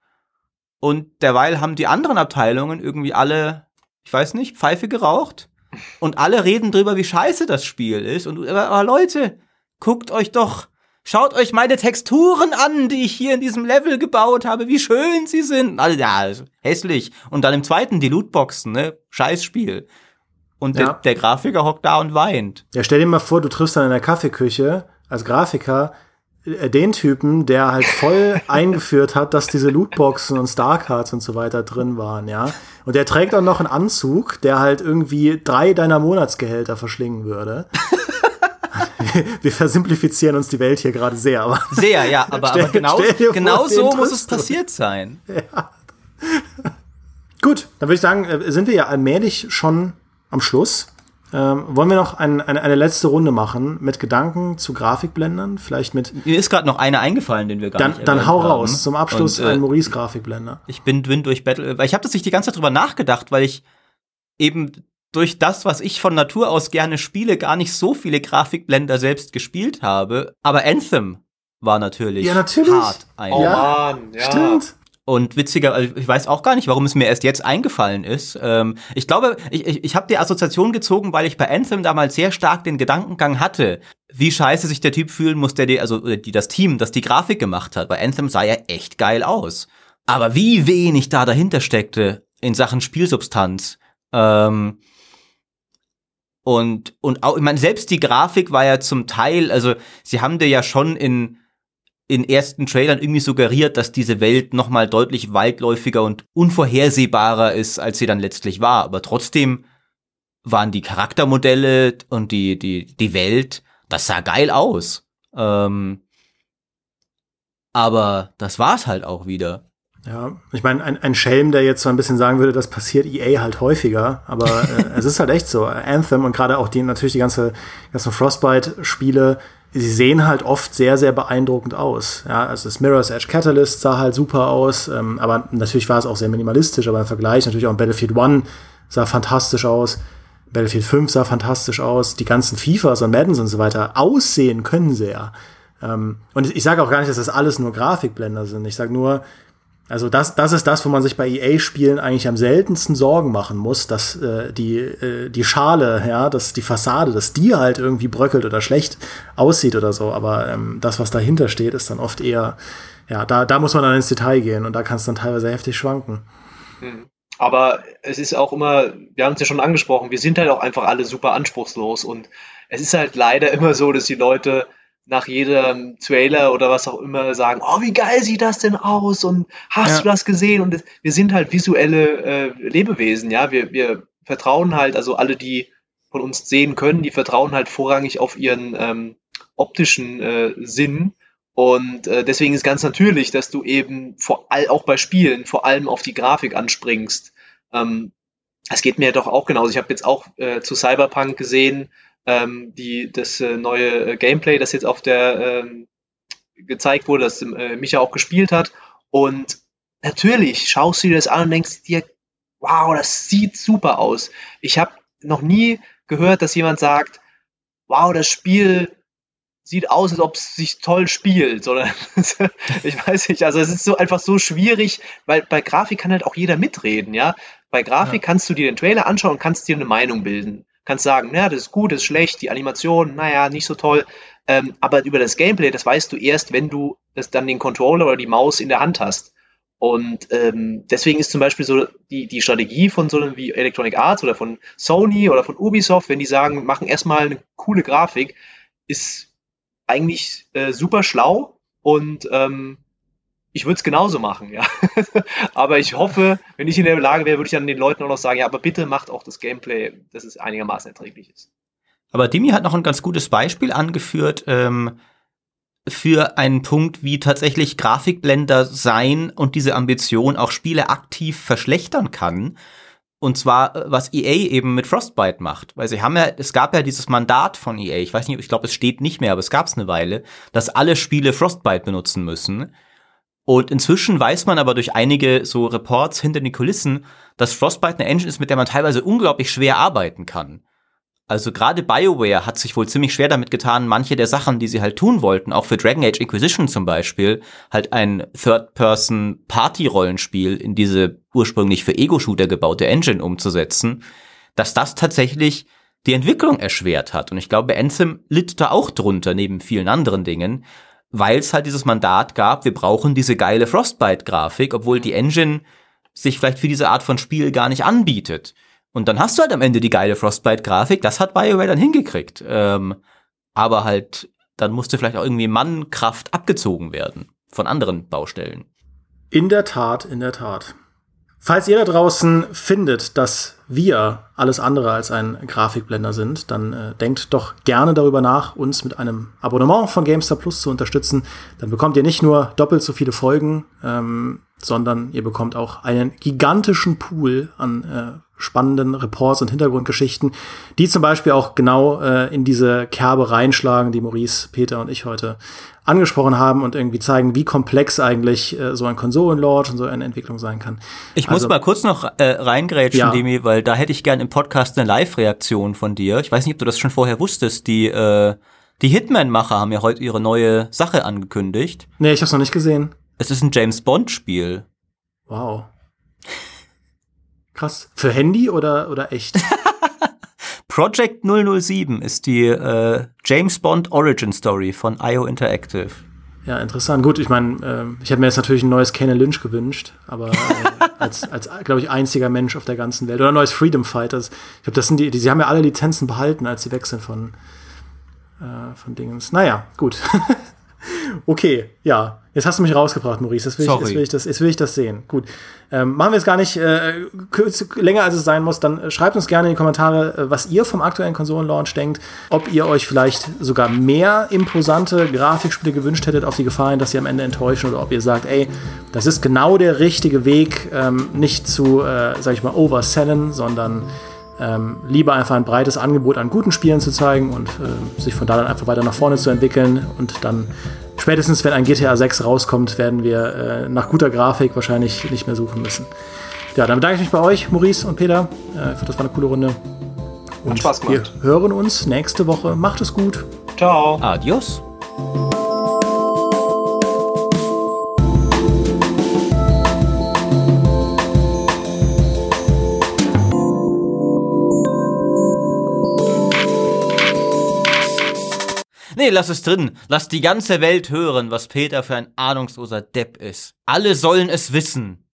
und derweil haben die anderen Abteilungen irgendwie alle, ich weiß nicht, Pfeife geraucht und alle reden drüber, wie scheiße das Spiel ist. Und aber, aber Leute, guckt euch doch, schaut euch meine Texturen an, die ich hier in diesem Level gebaut habe, wie schön sie sind. Also, ja, hässlich. Und dann im zweiten die Lootboxen, ne? Scheißspiel. Und ja. der, der Grafiker hockt da und weint. Ja, stell dir mal vor, du triffst dann in der Kaffeeküche als Grafiker den Typen, der halt voll eingeführt hat, dass diese Lootboxen und Starcards und so weiter drin waren, ja. Und der trägt auch noch einen Anzug, der halt irgendwie drei deiner Monatsgehälter verschlingen würde. Wir versimplifizieren uns die Welt hier gerade sehr, aber. Sehr, ja, aber, stell, aber genau, genau so muss es passiert sein. Ja. Gut, dann würde ich sagen, äh, sind wir ja allmählich schon am Schluss. Ähm, wollen wir noch ein, eine, eine letzte Runde machen mit Gedanken zu Grafikblendern? Vielleicht mit. Mir ist gerade noch eine eingefallen, den wir gar dann, nicht Dann hau haben. raus. Zum Abschluss Und, äh, ein Maurice Grafikblender. Ich bin dünn durch Battle. Weil ich habe das nicht die ganze Zeit drüber nachgedacht, weil ich eben durch das, was ich von Natur aus gerne spiele, gar nicht so viele Grafikblender selbst gespielt habe. Aber Anthem war natürlich, ja, natürlich. hart ein. Oh ja, Mann, ja. Stimmt. Und witziger, also ich weiß auch gar nicht, warum es mir erst jetzt eingefallen ist. Ähm, ich glaube, ich, ich, ich habe die Assoziation gezogen, weil ich bei Anthem damals sehr stark den Gedankengang hatte, wie scheiße sich der Typ fühlen muss, der die, also die, das Team, das die Grafik gemacht hat. Bei Anthem sah ja echt geil aus. Aber wie wenig da dahinter steckte in Sachen Spielsubstanz. Ähm, und, und auch, ich meine, selbst die Grafik war ja zum Teil, also sie haben dir ja schon in in ersten Trailern irgendwie suggeriert, dass diese Welt noch mal deutlich weitläufiger und unvorhersehbarer ist, als sie dann letztlich war. Aber trotzdem waren die Charaktermodelle und die die die Welt, das sah geil aus. Ähm, aber das war's halt auch wieder. Ja, ich meine, ein, ein Schelm, der jetzt so ein bisschen sagen würde, das passiert EA halt häufiger, aber äh, es ist halt echt so. Anthem und gerade auch die natürlich die ganze ganzen Frostbite-Spiele sie sehen halt oft sehr, sehr beeindruckend aus. Ja, also das Mirror's Edge Catalyst sah halt super aus, ähm, aber natürlich war es auch sehr minimalistisch, aber im Vergleich natürlich auch Battlefield 1 sah fantastisch aus. Battlefield 5 sah fantastisch aus. Die ganzen FIFAs und Maddens und so weiter aussehen können sie ja. Ähm, und ich sage auch gar nicht, dass das alles nur Grafikblender sind. Ich sage nur, also das, das ist das, wo man sich bei EA-Spielen eigentlich am seltensten Sorgen machen muss, dass äh, die, äh, die Schale, ja, dass die Fassade, dass die halt irgendwie bröckelt oder schlecht aussieht oder so. Aber ähm, das, was dahinter steht, ist dann oft eher, ja, da, da muss man dann ins Detail gehen und da kann es dann teilweise heftig schwanken. Hm. Aber es ist auch immer, wir haben es ja schon angesprochen, wir sind halt auch einfach alle super anspruchslos und es ist halt leider immer so, dass die Leute nach jedem Trailer oder was auch immer sagen, oh, wie geil sieht das denn aus und hast ja. du das gesehen? Und wir sind halt visuelle äh, Lebewesen, ja, wir, wir vertrauen halt, also alle, die von uns sehen können, die vertrauen halt vorrangig auf ihren ähm, optischen äh, Sinn. Und äh, deswegen ist ganz natürlich, dass du eben vor all, auch bei Spielen vor allem auf die Grafik anspringst. Ähm, es geht mir doch auch genauso. Ich habe jetzt auch äh, zu Cyberpunk gesehen, ähm, die, das äh, neue äh, Gameplay, das jetzt auf der ähm, gezeigt wurde, das äh, Micha auch gespielt hat. Und natürlich schaust du dir das an und denkst dir, wow, das sieht super aus. Ich habe noch nie gehört, dass jemand sagt, wow, das Spiel sieht aus, als ob es sich toll spielt, sondern ich weiß nicht, also es ist so einfach so schwierig, weil bei Grafik kann halt auch jeder mitreden, ja. Bei Grafik ja. kannst du dir den Trailer anschauen und kannst dir eine Meinung bilden kannst sagen, naja, das ist gut, das ist schlecht, die Animation, naja, nicht so toll. Ähm, aber über das Gameplay, das weißt du erst, wenn du das dann den Controller oder die Maus in der Hand hast. Und ähm, deswegen ist zum Beispiel so die, die Strategie von so einem wie Electronic Arts oder von Sony oder von Ubisoft, wenn die sagen, machen erstmal eine coole Grafik, ist eigentlich äh, super schlau und ähm, ich würde es genauso machen, ja. aber ich hoffe, wenn ich in der Lage wäre, würde ich dann den Leuten auch noch sagen, ja, aber bitte macht auch das Gameplay, dass es einigermaßen erträglich ist. Aber Dimi hat noch ein ganz gutes Beispiel angeführt ähm, für einen Punkt, wie tatsächlich Grafikblender sein und diese Ambition auch Spiele aktiv verschlechtern kann. Und zwar, äh, was EA eben mit Frostbite macht. Weil sie haben ja, es gab ja dieses Mandat von EA, ich weiß nicht, ich glaube, es steht nicht mehr, aber es gab es eine Weile, dass alle Spiele Frostbite benutzen müssen. Und inzwischen weiß man aber durch einige so Reports hinter den Kulissen, dass Frostbite eine Engine ist, mit der man teilweise unglaublich schwer arbeiten kann. Also gerade BioWare hat sich wohl ziemlich schwer damit getan, manche der Sachen, die sie halt tun wollten, auch für Dragon Age Inquisition zum Beispiel, halt ein Third-Person-Party-Rollenspiel in diese ursprünglich für Ego-Shooter gebaute Engine umzusetzen, dass das tatsächlich die Entwicklung erschwert hat. Und ich glaube, Anthem litt da auch drunter, neben vielen anderen Dingen, weil es halt dieses Mandat gab, wir brauchen diese geile Frostbite-Grafik, obwohl die Engine sich vielleicht für diese Art von Spiel gar nicht anbietet. Und dann hast du halt am Ende die geile Frostbite-Grafik, das hat BioWare dann hingekriegt. Ähm, aber halt, dann musste vielleicht auch irgendwie Mannkraft abgezogen werden von anderen Baustellen. In der Tat, in der Tat. Falls ihr da draußen findet, dass wir alles andere als ein Grafikblender sind, dann äh, denkt doch gerne darüber nach, uns mit einem Abonnement von GameStar Plus zu unterstützen. Dann bekommt ihr nicht nur doppelt so viele Folgen, ähm, sondern ihr bekommt auch einen gigantischen Pool an äh, spannenden Reports und Hintergrundgeschichten, die zum Beispiel auch genau äh, in diese Kerbe reinschlagen, die Maurice, Peter und ich heute angesprochen haben und irgendwie zeigen, wie komplex eigentlich äh, so ein Konsolenlaunch und so eine Entwicklung sein kann. Ich also, muss mal kurz noch äh, reingrätschen, ja. Demi, weil da hätte ich gern im Podcast eine Live-Reaktion von dir. Ich weiß nicht, ob du das schon vorher wusstest. Die, äh, die Hitman-Macher haben ja heute ihre neue Sache angekündigt. Nee, ich hab's noch nicht gesehen. Es ist ein James Bond-Spiel. Wow. Krass. Für Handy oder, oder echt? Project 007 ist die äh, James Bond Origin Story von IO Interactive. Ja, interessant. Gut, ich meine, äh, ich hätte mir jetzt natürlich ein neues Kane Lynch gewünscht, aber äh, als, als glaube ich, einziger Mensch auf der ganzen Welt. Oder ein neues Freedom Fighters. Ich glaube, das sind die, die, sie haben ja alle Lizenzen behalten, als sie wechseln von, äh, von Dingens. Naja, gut. okay, ja. Jetzt hast du mich rausgebracht, Maurice. Jetzt will, ich, jetzt will, ich, das, jetzt will ich das sehen. Gut. Ähm, machen wir es gar nicht äh, länger, als es sein muss. Dann schreibt uns gerne in die Kommentare, äh, was ihr vom aktuellen Konsolenlaunch denkt. Ob ihr euch vielleicht sogar mehr imposante Grafikspiele gewünscht hättet, auf die Gefahr hin, dass sie am Ende enttäuschen. Oder ob ihr sagt, ey, das ist genau der richtige Weg, ähm, nicht zu, äh, sag ich mal, oversellen, sondern ähm, lieber einfach ein breites Angebot an guten Spielen zu zeigen und äh, sich von da dann einfach weiter nach vorne zu entwickeln und dann spätestens, wenn ein GTA 6 rauskommt, werden wir äh, nach guter Grafik wahrscheinlich nicht mehr suchen müssen. Ja, dann bedanke ich mich bei euch, Maurice und Peter. Äh, das war eine coole Runde. Und Hat Spaß gemacht. wir hören uns nächste Woche. Macht es gut. Ciao. Adios. Nee, lass es drin. Lass die ganze Welt hören, was Peter für ein ahnungsloser Depp ist. Alle sollen es wissen.